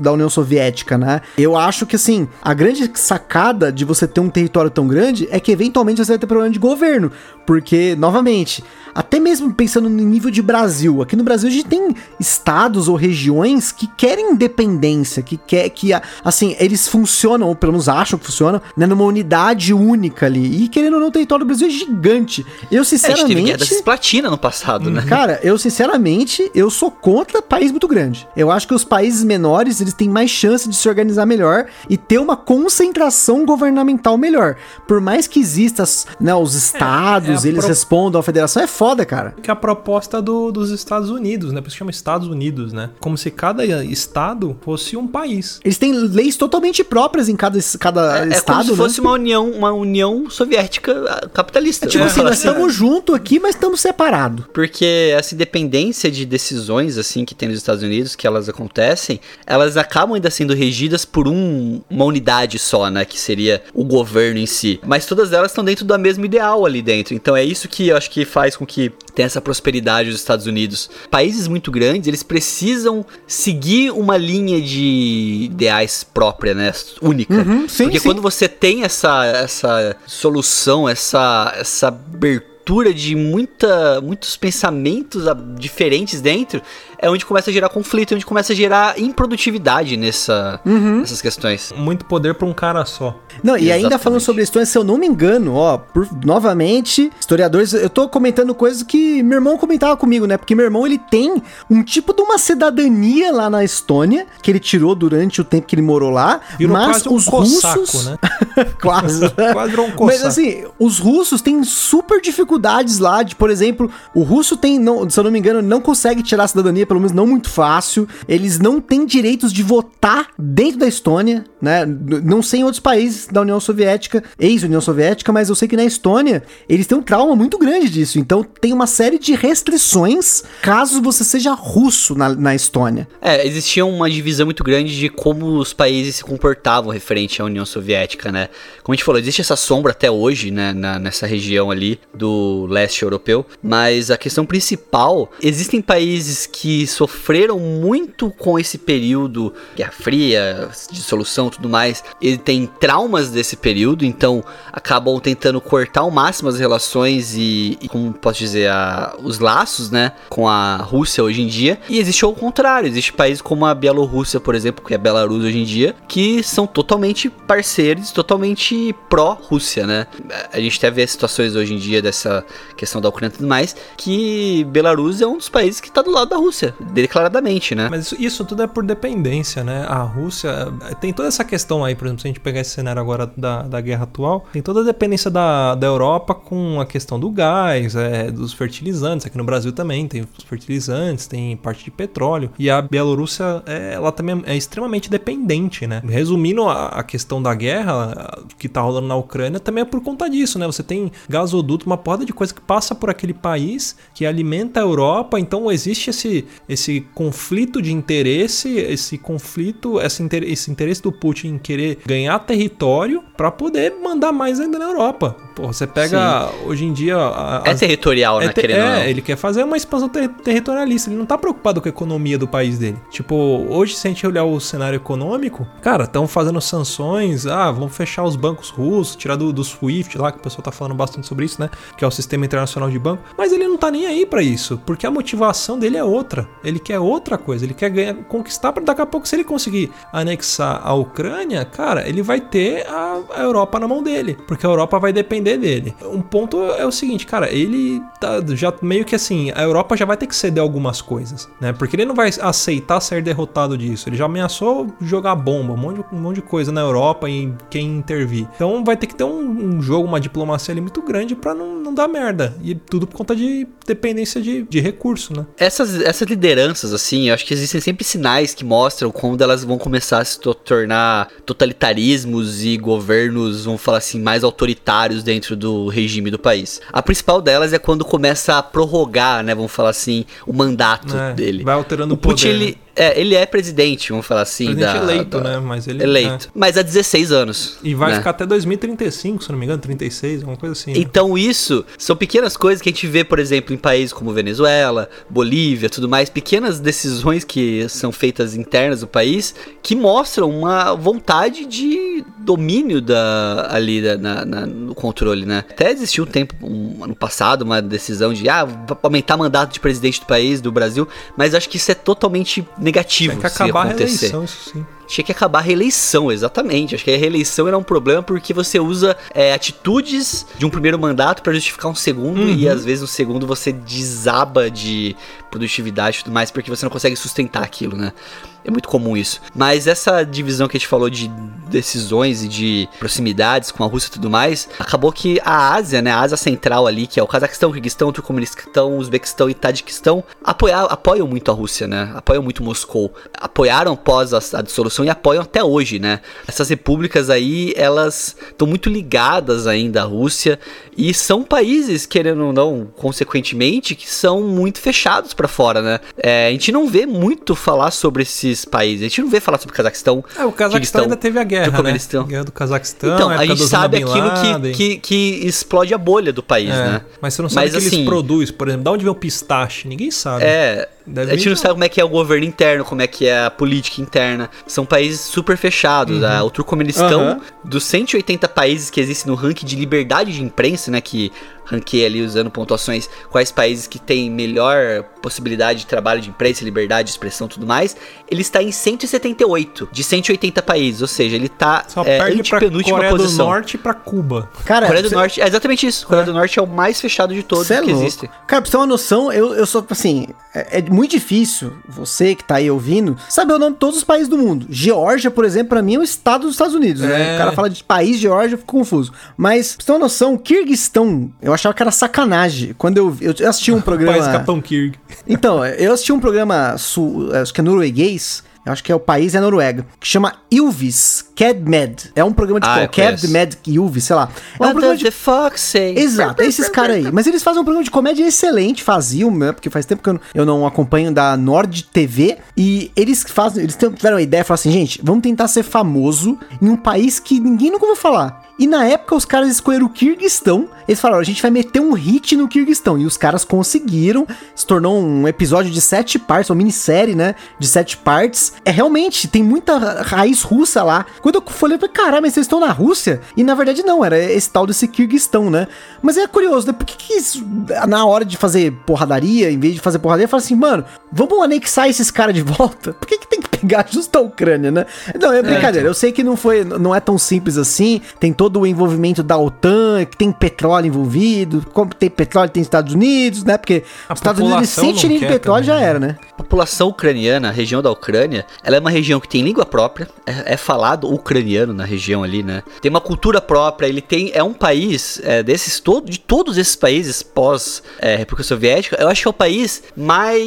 da União Soviética, né? Eu acho que assim, a grande sacada de você ter um território tão grande é que eventualmente você vai ter problema de governo, porque novamente, até mesmo pensando no nível de Brasil, aqui no Brasil a gente tem estados ou regiões que querem independência, que quer que assim, eles funcionam, ou pelo menos acham que funcionam, né, numa unidade única ali. E querendo ou não, o território do Brasil é gigante. Eu É, a gente teve sinceramente, guerra Cisplatina no passado, né? Cara, eu sinceramente, eu sou contra país muito grande. Eu acho que os países menores, eles têm mais chance de se organizar melhor e ter uma concentração governamental melhor. Por mais que existam né, os estados, é a eles pro- respondam à federação, é foda, cara. Que é a proposta do- dos Estados Unidos, né? Por isso chama Estados Unidos, né? Como se cada estado fosse um país. Eles têm leis totalmente próprias em cada, cada É, é estado, como se né? fosse uma união, uma união soviética ah, capitalista. Tipo Vamos assim, nós estamos juntos aqui, mas estamos separados. Porque essa independência de decisões assim que tem nos Estados Unidos, que elas acontecem, elas acabam ainda sendo regidas por um- uma unidade só, né? Que seria o governo em si. Mas todas elas estão dentro da mesma ideal ali dentro. Então é isso que eu acho que faz com que tenha essa prosperidade dos Estados Unidos. Países muito grandes, eles precisam seguir uma linha de ideais própria, né? Única. Uhum, sim, Porque sim. quando você tem essa, essa solução, essa, essa abertura de muita, muitos pensamentos diferentes dentro, é onde começa a gerar conflito, é onde começa a gerar improdutividade nessa, Uhum. nessas questões. Muito poder pra um cara só. Não, e ainda Exatamente. falando sobre a Estônia, se eu não me engano, ó, por- novamente, historiadores, eu tô comentando coisas que meu irmão comentava comigo, né? Porque meu irmão, ele tem um tipo de uma cidadania lá na Estônia, que ele tirou durante o tempo que ele morou lá, Virou mas quase um os cossaco, russos... né? (laughs) quase. (laughs) Quase um Mas assim, os russos têm super dificuldades lá de, por exemplo, o russo tem, não, se eu não me engano, não consegue tirar a cidadania, pelo menos não muito fácil. Eles não têm direitos de votar dentro da Estônia, né? Não sei em outros países da União Soviética, ex-União Soviética, mas eu sei que na Estônia eles têm um trauma muito grande disso. Então tem uma série de restrições caso você seja russo na, na Estônia. É, existia uma divisão muito grande de como os países se comportavam referente à União Soviética, né? Como a gente falou, existe essa sombra até hoje, né, na- nessa região ali do leste europeu, mas a questão principal, existem países que sofreram muito com esse período Guerra Fria, dissolução, tudo mais. Ele tem traumas desse período, então acabam tentando cortar ao máximo as relações e, e como posso dizer, a, os laços, né, com a Rússia hoje em dia. E existe o contrário, existe países como a Bielorrússia, por exemplo, que é Belarus hoje em dia, que são totalmente parceiros, totalmente pró-Rússia, né? A gente até vê situações hoje em dia dessa questão da Ucrânia e tudo mais, que Belarus é um dos países que está do lado da Rússia, declaradamente, né? Mas isso, isso tudo é por dependência, né? A Rússia tem toda essa questão aí, por exemplo, se a gente pegar esse cenário agora da, da guerra atual, tem toda a dependência da, da Europa com a questão do gás, é, dos fertilizantes. Aqui no Brasil também tem fertilizantes, tem parte de petróleo. E a Bielorrússia, é, ela também é extremamente dependente, né? Resumindo a, a questão da guerra que tá rolando na Ucrânia, também é por conta disso, né? Você tem gasoduto, uma porrada de coisa que passa por aquele país, que alimenta a Europa, então existe esse, esse conflito de interesse, esse conflito, esse, inter, esse interesse do Putin em querer ganhar território para poder mandar mais ainda na Europa. Pô, você pega Sim. hoje em dia. A, é territorial, é né? Te, é, ele quer fazer uma expansão ter, territorialista. Ele não tá preocupado com a economia do país dele. Tipo, hoje, se a gente olhar o cenário econômico, cara, estão fazendo sanções. Ah, vamos fechar os bancos russos, tirar do, do SWIFT lá, que o pessoal tá falando bastante sobre isso, né? Que é o sistema internacional de banco. Mas ele não tá nem aí para isso, porque a motivação dele é outra. Ele quer outra coisa. Ele quer ganhar, conquistar para daqui a pouco, se ele conseguir anexar a Ucrânia, cara, ele vai ter a, a Europa na mão dele, porque a Europa vai depender dele. Um ponto é o seguinte, cara, ele tá já meio que assim, a Europa já vai ter que ceder algumas coisas, né? Porque ele não vai aceitar ser derrotado disso. Ele já ameaçou jogar bomba, um monte de, um monte de coisa na Europa e quem intervir. Então vai ter que ter um, um jogo, uma diplomacia ali muito grande para não, não dar merda. E tudo por conta de dependência de, de recurso, né? Essas, essas lideranças, assim, eu acho que existem sempre sinais que mostram quando elas vão começar a se tornar totalitarismos e governos, vamos falar assim, mais autoritários dentro do regime do país. A principal delas é quando começa a prorrogar, né, vamos falar assim, o mandato é, dele. Vai alterando o Putin, poder, ele, né? É, ele é presidente, vamos falar assim. Presidente da, eleito, da, né? Mas ele eleito. É. Mas há 16 anos. E vai né? ficar até 2035, se não me engano, 36, alguma coisa assim. Né? Então isso são pequenas coisas que a gente vê, por exemplo, em países como Venezuela, Bolívia, tudo mais, pequenas decisões que são feitas internas do país que mostram uma vontade de domínio da ali da, na, na, no controle, né? Até existiu um tempo, um, ano passado, uma decisão de ah, aumentar mandato de presidente do país, do Brasil, mas acho que isso é totalmente negativo. Tem que acabar a reeleição, isso sim. Tinha que acabar a reeleição, exatamente. Acho que a reeleição era um problema porque você usa é, atitudes de um primeiro mandato para justificar um segundo uhum. e às vezes no segundo você desaba de produtividade e tudo mais porque você não consegue sustentar aquilo, né? É muito comum isso. Mas essa divisão que a gente falou de decisões e de proximidades com a Rússia e tudo mais, acabou que a Ásia, né, a Ásia Central ali, que é o Cazaquistão, o Kirguistão, o Turcomenistão, Uzbequistão e Tadiquistão, apoiar, apoiam muito a Rússia, né? Apoiam muito Moscou. Apoiaram após a, a dissolução e apoiam até hoje, né? Essas repúblicas aí, elas estão muito ligadas ainda à Rússia e são países, querendo ou não, consequentemente, que são muito fechados para fora, né? É, a gente não vê muito falar sobre esses países. A gente não vê falar sobre o Cazaquistão. É, o Cazaquistão ainda teve a guerra, né? A guerra do Cazaquistão. Então, a gente sabe aquilo que, que, que, explode a bolha do país, é, né? Mas você não sabe o que assim, eles produzem, por exemplo. Da onde vem o pistache? Ninguém sabe. É, Deve a gente não sabe como é que é o governo interno, como é que é a política interna. São países super fechados. Uhum. O Turcomenistão, uhum. dos 180 países que existem no ranking de liberdade de imprensa, né? Que ranquei ali usando pontuações quais países que têm melhor possibilidade de trabalho de imprensa, liberdade de expressão tudo mais, ele está em 178 de 180 países, ou seja, ele está Só é, perde pra Coreia posição. do Norte e pra Cuba. Cara, Coreia do cê... Norte, é exatamente isso. Coreia é. do Norte é o mais fechado de todos é que existem. Cara, pra você ter uma noção, eu, eu sou, assim, é, é, muito difícil, você que tá aí ouvindo, saber o nome de todos os países do mundo. Geórgia, por exemplo, pra mim é o estado dos Estados Unidos, né? É. O cara fala de país Geórgia, eu fico confuso. Mas, pra você ter uma noção, Kirguistão, eu achava que era sacanagem. Quando eu, eu assisti um programa. País Capão Kirg. (laughs) Então, eu assisti um programa, sul, acho que é norueguês. Eu acho que é o país é a Noruega, que chama Ylvis Cadmed. É um programa de ah, Cadmed Ylvis, sei lá. É um programa de Fox Exato, é esses caras aí. Mas eles fazem um programa de comédia excelente, faziam, né? Porque faz tempo que eu não, eu não acompanho da Nord TV e eles fazem, eles tiveram a ideia, falaram assim, gente, vamos tentar ser famoso em um país que ninguém nunca ouviu falar. E na época os caras escolheram o Kirguistão. Eles falaram: a gente vai meter um hit no Kirguistão. E os caras conseguiram. Se tornou um episódio de sete partes, uma minissérie, né? De sete partes. É realmente, tem muita raiz russa lá. Quando eu falei, eu caralho, mas vocês estão na Rússia? E na verdade não, era esse tal desse Kirguistão, né? Mas é curioso, né? Por que, que isso, na hora de fazer porradaria, em vez de fazer porradaria, fala assim, mano, vamos anexar esses caras de volta? (laughs) Por que, que tem que pegar (laughs) justo a Ucrânia, né? Não, é brincadeira. Eu sei que não foi, não é tão simples assim. Tem todo o envolvimento da OTAN, que tem petróleo envolvido. Como tem petróleo, tem Estados Unidos, né? Porque A os Estados Unidos sentem não de petróleo também, já né? era, né? A população ucraniana, a região da Ucrânia, ela é uma região que tem língua própria, é, é falado ucraniano na região ali, né? Tem uma cultura própria, ele tem. É um país é, desses todos, de todos esses países pós é, República Soviética, eu acho que é o país mais,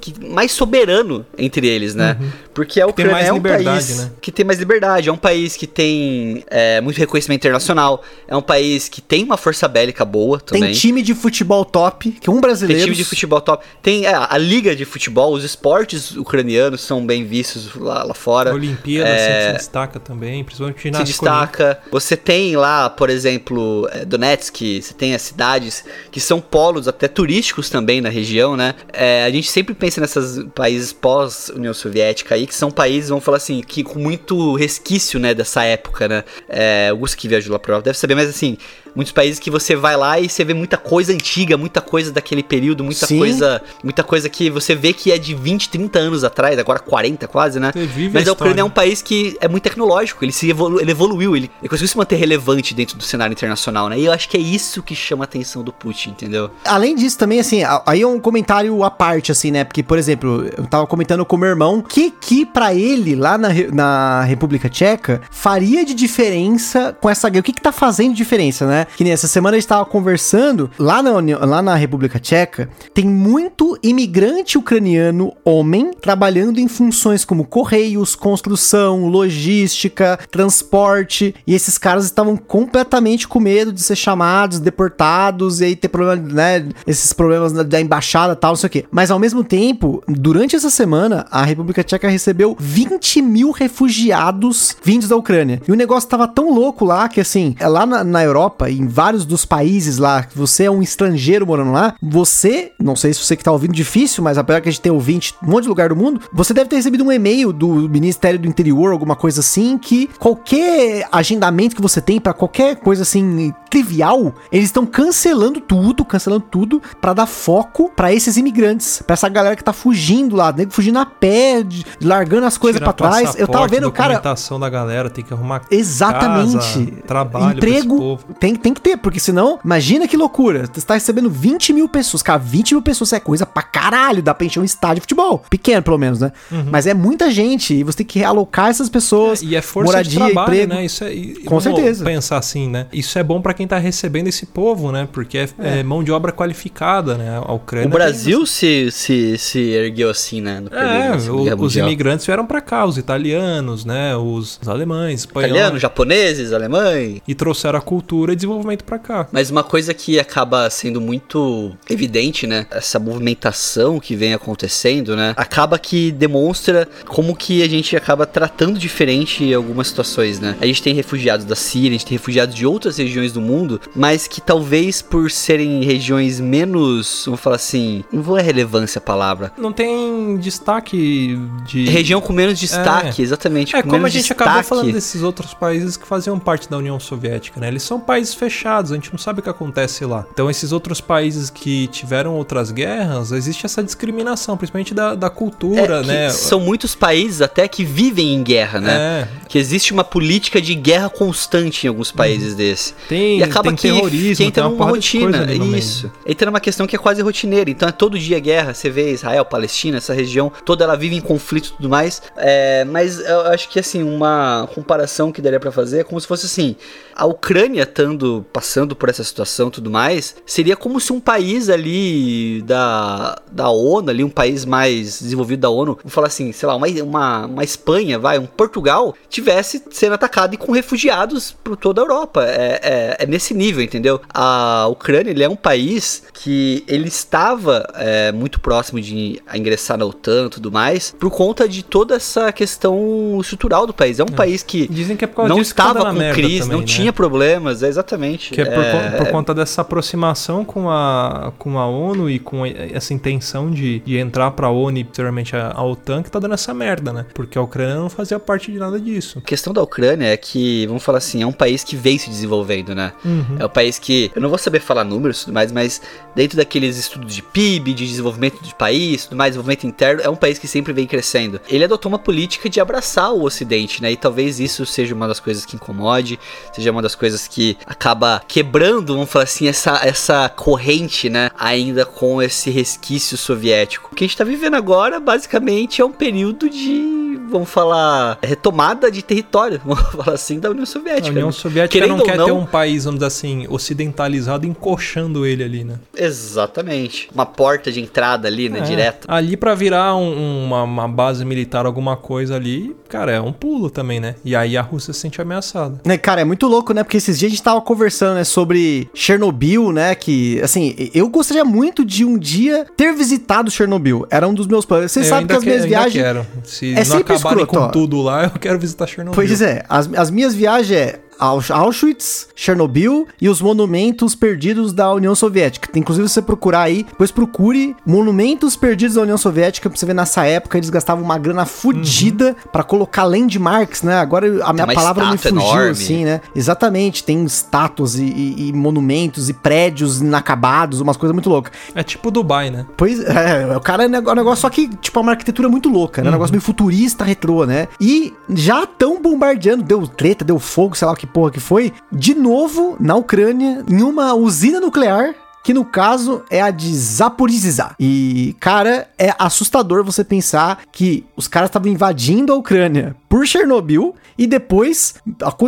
que- mais soberano entre eles, né? Porque a Uhum. tem Ucrânia mais é um liberdade, país né? que tem mais liberdade, é um país que tem é, muito reconhecimento internacional, é um país que tem uma força bélica boa também. Tem time de futebol top, que é um Tem brasileiro. time de futebol top. Tem é, a liga de futebol, os esportes ucranianos são bem vistos lá, lá A fora. Olimpíada É, se destaca também, principalmente se ginástica destaca. Você tem lá, por exemplo, é, Donetsk, você tem as cidades que são polos até turísticos também na região, né? É, a gente sempre pensa nesses países pós-União Soviética aí, que são países, vamos falar assim, que com muito resquício, né, dessa época, né? É, o Gus que viajou lá pra Europa deve saber, mas assim, muitos países que você vai lá e você vê muita coisa antiga, muita coisa daquele período, muita Sim. coisa, muita coisa que você vê que é de 20, 30 anos atrás, agora 40 quase, né? Mas a a Ucrânia história. é um país que é muito tecnológico, ele se evolu ele evoluiu, ele, ele conseguiu se manter relevante dentro do cenário internacional, né? E eu acho que é isso que chama a atenção do Putin, entendeu? Além disso, também, assim, aí é um comentário à parte, assim, né? Porque, por exemplo, eu tava comentando com meu irmão que que pra ele, lá na, na República Tcheca, faria de diferença com essa guerra. O que que tá fazendo diferença, né? Que nem essa semana a gente tava conversando, lá na, lá na República Tcheca, tem muito imigrante ucraniano homem trabalhando em funções como correios, construção, logística, transporte, e esses caras estavam completamente com medo de ser chamados, deportados, e aí ter problema, né, esses problemas da- da embaixada e tal, não sei o quê. Mas ao mesmo tempo, durante essa semana, a República Tcheca recebeu 20 mil refugiados vindos da Ucrânia. E o negócio tava tão louco lá que, assim, lá na, na Europa, em vários dos países lá, você é um estrangeiro morando lá, você, não sei se você que tá ouvindo difícil, mas apesar que a gente tem ouvinte um monte de lugar do mundo, você deve ter recebido um e-mail do Ministério do Interior, alguma coisa assim, que qualquer agendamento que você tem pra qualquer coisa assim trivial, eles estão cancelando tudo, cancelando tudo pra dar foco pra esses imigrantes, pra essa galera que tá fugindo lá, nego fugindo a pé, de- largando as coisas pra trás. Eu tava vendo, cara, documentação da galera, tem que arrumar Exatamente. casa, trabalho Emprego tem, tem que ter, porque senão, imagina que loucura. Você tá recebendo 20 mil pessoas. Cara, 20 mil pessoas é coisa pra caralho. Dá pra encher um estádio de futebol. Pequeno, pelo menos, né? Mas é muita gente. E você tem que realocar essas pessoas. E é força moradia, de trabalho, emprego. né? Isso é, e- Com certeza. pensar assim, né? Isso é bom pra quem tá recebendo esse povo, né? Porque é, é mão de obra qualificada, né? A Ucrânia O Brasil se, se, se ergueu assim, né? No tem- período É, o- os imigrantes vieram pra cá, os italianos, né? Os, os alemães, espanhóis. Italianos, japoneses, alemães. E trouxeram a cultura e desenvolvimento pra cá. Mas uma coisa que acaba sendo muito evidente, né? Essa movimentação que vem acontecendo, né? Acaba que demonstra como que a gente acaba tratando diferente algumas situações, né? A gente tem refugiados da Síria, a gente tem refugiados de outras regiões do mundo, mas que talvez por serem regiões menos, vamos falar assim, não vou é relevância a palavra. Não tem destaque de. Região com menos destaque, exatamente. É com como a gente acabou destaque. falando desses outros países que faziam parte da União Soviética, né? Eles são países fechados, a gente não sabe o que acontece lá. Então, esses outros países que tiveram outras guerras, existe essa discriminação, principalmente da, da cultura, É, né? São muitos países até que vivem em guerra, né? É, Que existe uma política de guerra constante em alguns países desse. tem, E acaba tem que, terrorismo, que entra tem uma numa rotina. Isso. Entra numa questão que é quase rotineira. Então é todo dia guerra. Você vê Israel, Palestina, essa região toda ela vive em conflito e tudo mais. É, mas eu acho que assim, uma comparação que daria pra fazer é como se fosse assim: a Ucrânia estando vendo, passando por essa situação tudo mais, seria como se um país ali da, da ONU, ali, um país mais desenvolvido da ONU, vamos falar assim, sei lá, uma, uma, uma Espanha, vai, um Portugal, tivesse sendo atacado e com refugiados por toda a Europa. É, é, é nesse nível, entendeu? A Ucrânia, ele é um país que ele estava é, muito próximo de ingressar na OTAN e tudo mais, por conta de toda essa questão estrutural do país. É um país que Dizem que é por causa não disso tá estava com crise, também, não né? tinha problemas, é exatamente. Que é por, É, con- por conta dessa aproximação com a, com a ONU e com essa intenção de, de entrar pra ONU e posteriormente a, a OTAN que tá dando essa merda, né? Porque a Ucrânia não fazia parte de nada disso. A questão da Ucrânia é que, vamos falar assim, é um país que vem se desenvolvendo, né? Uhum. É um país que, eu não vou saber falar números e tudo mais, mas dentro daqueles estudos de PIB, de desenvolvimento de país, tudo mais, desenvolvimento interno, é um país que sempre vem crescendo. Ele adotou uma política de abraçar o Ocidente, né? E talvez isso seja uma das coisas que incomode, seja uma das coisas que acaba quebrando, vamos falar assim, essa, essa corrente, né? Ainda com esse resquício soviético. O que a gente tá vivendo agora, basicamente, é um período de, vamos falar, retomada de território, (laughs) vamos falar assim, da União A Soviética. União né? Soviética Querendo não quer não- ter um país, vamos dizer assim, ocidentalizado encoxando ele ali, né? Exatamente. Uma porta de entrada ali, né? É, Direta. Ali pra virar um- uma, uma base militar, alguma coisa ali, cara, é um pulo também, né? E aí a Rússia se sente ameaçada. Né, cara, é muito louco, né? Porque esses dias a gente tava conversando, né, sobre Chernobyl, né? Que, assim, eu gostaria muito de um dia ter visitado Chernobyl. Era um dos meus planos. Vocês sabem que as minhas viagens. Quero. Se É não sempre acabarem escroto, ó. com tudo lá, eu quero visitar Chernobyl. Pois é, as, as minhas viagens é Auschwitz, Chernobyl e os monumentos perdidos da União Soviética. Tem, inclusive, se você procurar aí, depois procure monumentos perdidos da União Soviética, pra você ver nessa época eles gastavam uma grana fodida pra colocar landmarks, né? Agora a minha palavra me fugiu, enorme. assim, né? Exatamente, tem estátuas e, e- e monumentos e prédios inacabados, umas coisas muito loucas. É tipo Dubai, né? Pois é, o cara é um nego- um negócio só que, tipo, é uma arquitetura muito louca, né? Um negócio meio futurista, retrô, né? E já tão bombardeando, deu treta, deu fogo, sei lá o que porra que foi, de novo na Ucrânia, em uma usina nuclear. Que no caso é a de Zaporizhzhia. E, cara, é assustador você pensar que os caras estavam invadindo a Ucrânia por Chernobyl e depois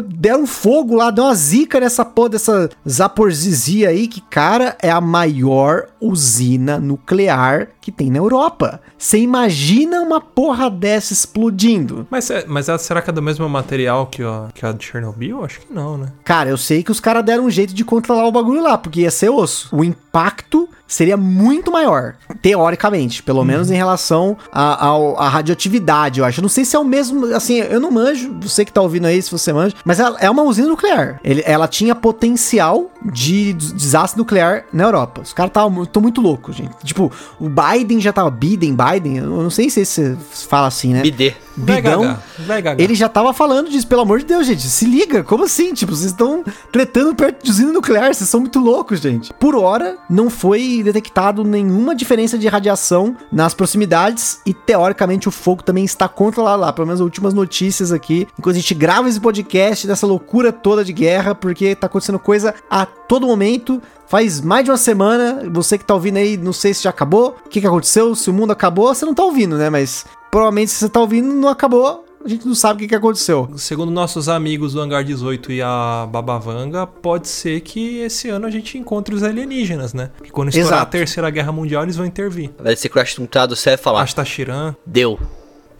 deram fogo lá, deu uma zica nessa porra dessa Zaporizhzhia aí, que, cara, é a maior usina nuclear que tem na Europa. Você imagina uma porra dessa explodindo? Mas, é- mas ela- será que é do mesmo material que a, que a de Chernobyl? Acho que não, né? Cara, eu sei que os caras deram um jeito de controlar o bagulho lá, porque ia ser osso. O impacto seria muito maior, teoricamente, pelo menos em relação à radioatividade, eu acho. Eu não sei se é o mesmo, assim, eu não manjo, você que tá ouvindo aí, se você manja, mas ela é uma usina nuclear. Ele- ela tinha potencial de des- desastre nuclear na Europa. Os caras estão muito loucos, gente. Tipo, o Biden já tava, Biden, Biden, eu não sei se você fala assim, né? BD. Vai. Ele já tava falando disso, pelo amor de Deus, gente. Se liga, como assim? Tipo, vocês estão tretando perto de usina nuclear, vocês são muito loucos, gente. Por hora, não foi detectado nenhuma diferença de radiação nas proximidades e, teoricamente, o fogo também está controlado lá. Pelo menos as últimas notícias aqui, enquanto a gente grava esse podcast dessa loucura toda de guerra, porque tá acontecendo coisa a todo momento. Faz mais de uma semana, você que tá ouvindo aí, não sei se já acabou, o que, que aconteceu, se o mundo acabou, você não tá ouvindo, né? Mas provavelmente se você tá ouvindo, não acabou, a gente não sabe o que, que aconteceu. Segundo nossos amigos do Hangar 18 e a Babavanga, pode ser que esse ano a gente encontre os alienígenas, né? Que quando estourar Exato. a Terceira Guerra Mundial, eles vão intervir. Vai ser Crash Tum do céu e falar. Asta Shiran, Deu.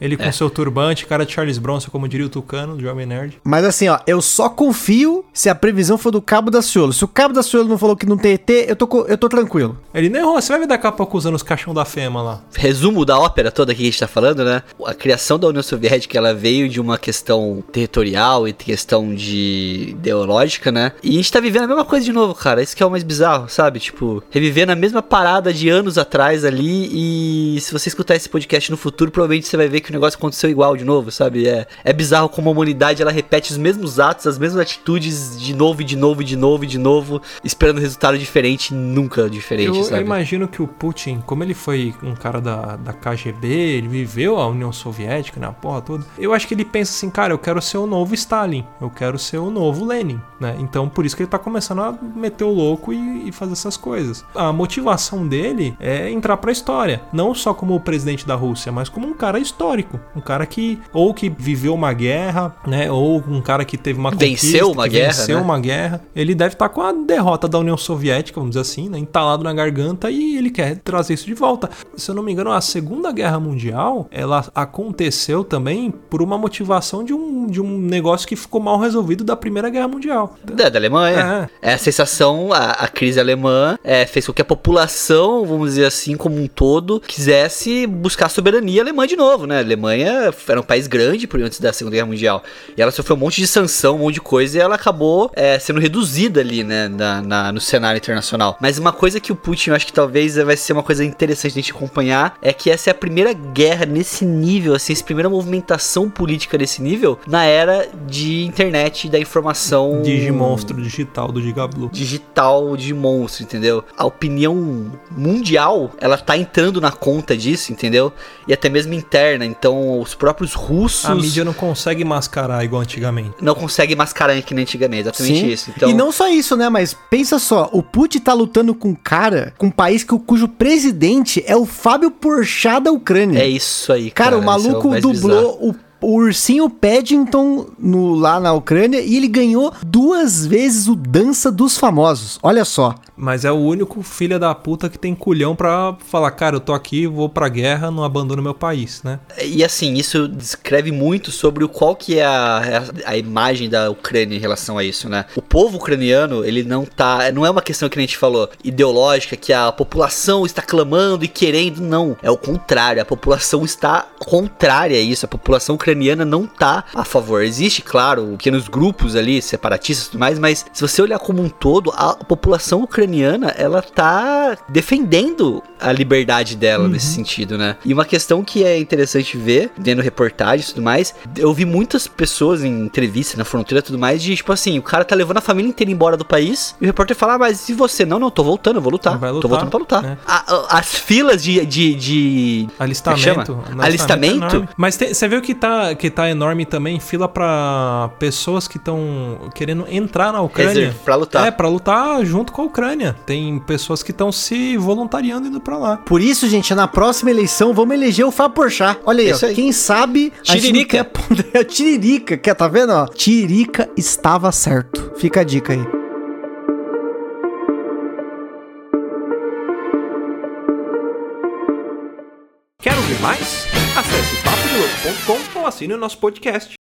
Ele com seu turbante, cara de Charles Bronson, como diria o Tucano, do Jovem Nerd. Mas assim, ó, eu só confio se a previsão for do Cabo da Ciolo. Se o Cabo da Ciolo não falou que não tem ET, eu tô, eu tô tranquilo. Ele nem errou, você vai ver daqui a pouco usando os caixão da Fema lá. Resumo da ópera toda que a gente tá falando, né? A criação da União Soviética, ela veio de uma questão territorial e questão de ideológica, né? E a gente tá vivendo a mesma coisa de novo, cara. Isso que é o mais bizarro, sabe? Tipo, revivendo a mesma parada de anos atrás ali e se você escutar esse podcast no futuro, provavelmente você vai ver que o negócio aconteceu igual de novo, sabe? É, é bizarro como a humanidade, ela repete os mesmos atos, as mesmas atitudes de novo e de novo e de novo e de novo, esperando resultado diferente, nunca diferente, Eu, eu sabe? imagino que o Putin, como ele foi um cara da, da KGB, ele viveu a União Soviética, né, a porra toda. Eu acho que ele pensa assim, cara, eu quero ser o novo Stalin, eu quero ser o novo Lenin, né? Então por isso que ele tá começando a meter o louco e, e fazer essas coisas. A motivação dele é entrar pra história, não só como o presidente da Rússia, mas como um cara histórico. Histórico. Um cara que, ou que viveu uma guerra, né? Ou um cara que teve uma Venceu uma que guerra, Venceu né? uma guerra. Ele deve estar com a derrota da União Soviética, vamos dizer assim, né? Entalado na garganta e ele quer trazer isso de volta. Se eu não me engano, a Segunda Guerra Mundial, ela aconteceu também por uma motivação de um, de um negócio que ficou mal resolvido da Primeira Guerra Mundial. Da, da Alemanha. É. a sensação, a, a crise alemã é, fez com que a população, vamos dizer assim, como um todo, quisesse buscar a soberania alemã de novo, né? Alemanha era um país grande por antes da Segunda Guerra Mundial. E ela sofreu um monte de sanção, um monte de coisa, e ela acabou é, sendo reduzida ali, né, na, na- no cenário internacional. Mas uma coisa que o Putin, eu acho que talvez vai ser uma coisa interessante de a gente acompanhar, é que essa é a primeira guerra nesse nível, assim, essa primeira movimentação política desse nível na era de internet da informação Digimonstro digital do Gigablu. digital de monstro, entendeu? A opinião mundial, ela tá entrando na conta disso, entendeu? E até mesmo interna. Então, os próprios russos A mídia não consegue mascarar igual antigamente. não conseguem mascarar que nem antigamente. Exatamente Sim. isso. Então, E não só isso, né? Mas pensa só, o Putin tá lutando com um cara, com um país que, cujo presidente é o Fábio Porchat da Ucrânia. é isso aí, Cara, cara. o Isso é maluco mais bizarro. dublou o, o ursinho Paddington no, lá na Ucrânia e ele ganhou duas vezes o Dança dos Famosos. Olha só. Mas é o único filho da puta que tem culhão pra falar, cara, eu tô aqui, vou pra guerra, não abandono meu país, né? E assim, isso descreve muito sobre o qual que é a, a, a imagem da Ucrânia em relação a isso, né? O povo ucraniano, ele não tá. Não é uma questão que a gente falou, ideológica, que a população está clamando e querendo. Não. É o contrário. A população está contrária a isso. A população ucraniana não tá a favor. Existe, claro, pequenos grupos ali, separatistas e tudo mais, mas se você olhar como um todo, a população ucraniana, ela tá defendendo a liberdade dela nesse sentido, né? E uma questão que é interessante ver, vendo reportagens e tudo mais, eu vi muitas pessoas em entrevista na fronteira e tudo mais, de tipo assim, o cara tá levando a família inteira embora do país, e o repórter fala, ah, mas e você? Não, não, tô voltando, eu vou lutar. Vai Tô lutar, voltando pra lutar. né? A- as filas de. de, de Alistamento. É que chama? Alistamento? é. Mas tem- você viu que tá, que tá enorme também fila pra pessoas que estão querendo entrar na Ucrânia. Reserva, pra lutar. É, pra lutar junto com a Ucrânia. Tem pessoas que estão se voluntariando indo pra lá. Por isso, gente, na próxima eleição vamos eleger o Fábio Porchat. Olha aí, Isso ó, aí. quem sabe... a gente Tiririca. quer É (laughs) Tiririca, quer, tá vendo, ó? Tiririca estava certo. Fica a dica aí. Quer ouvir mais? Acesse papodelouco.com ou assine o nosso podcast.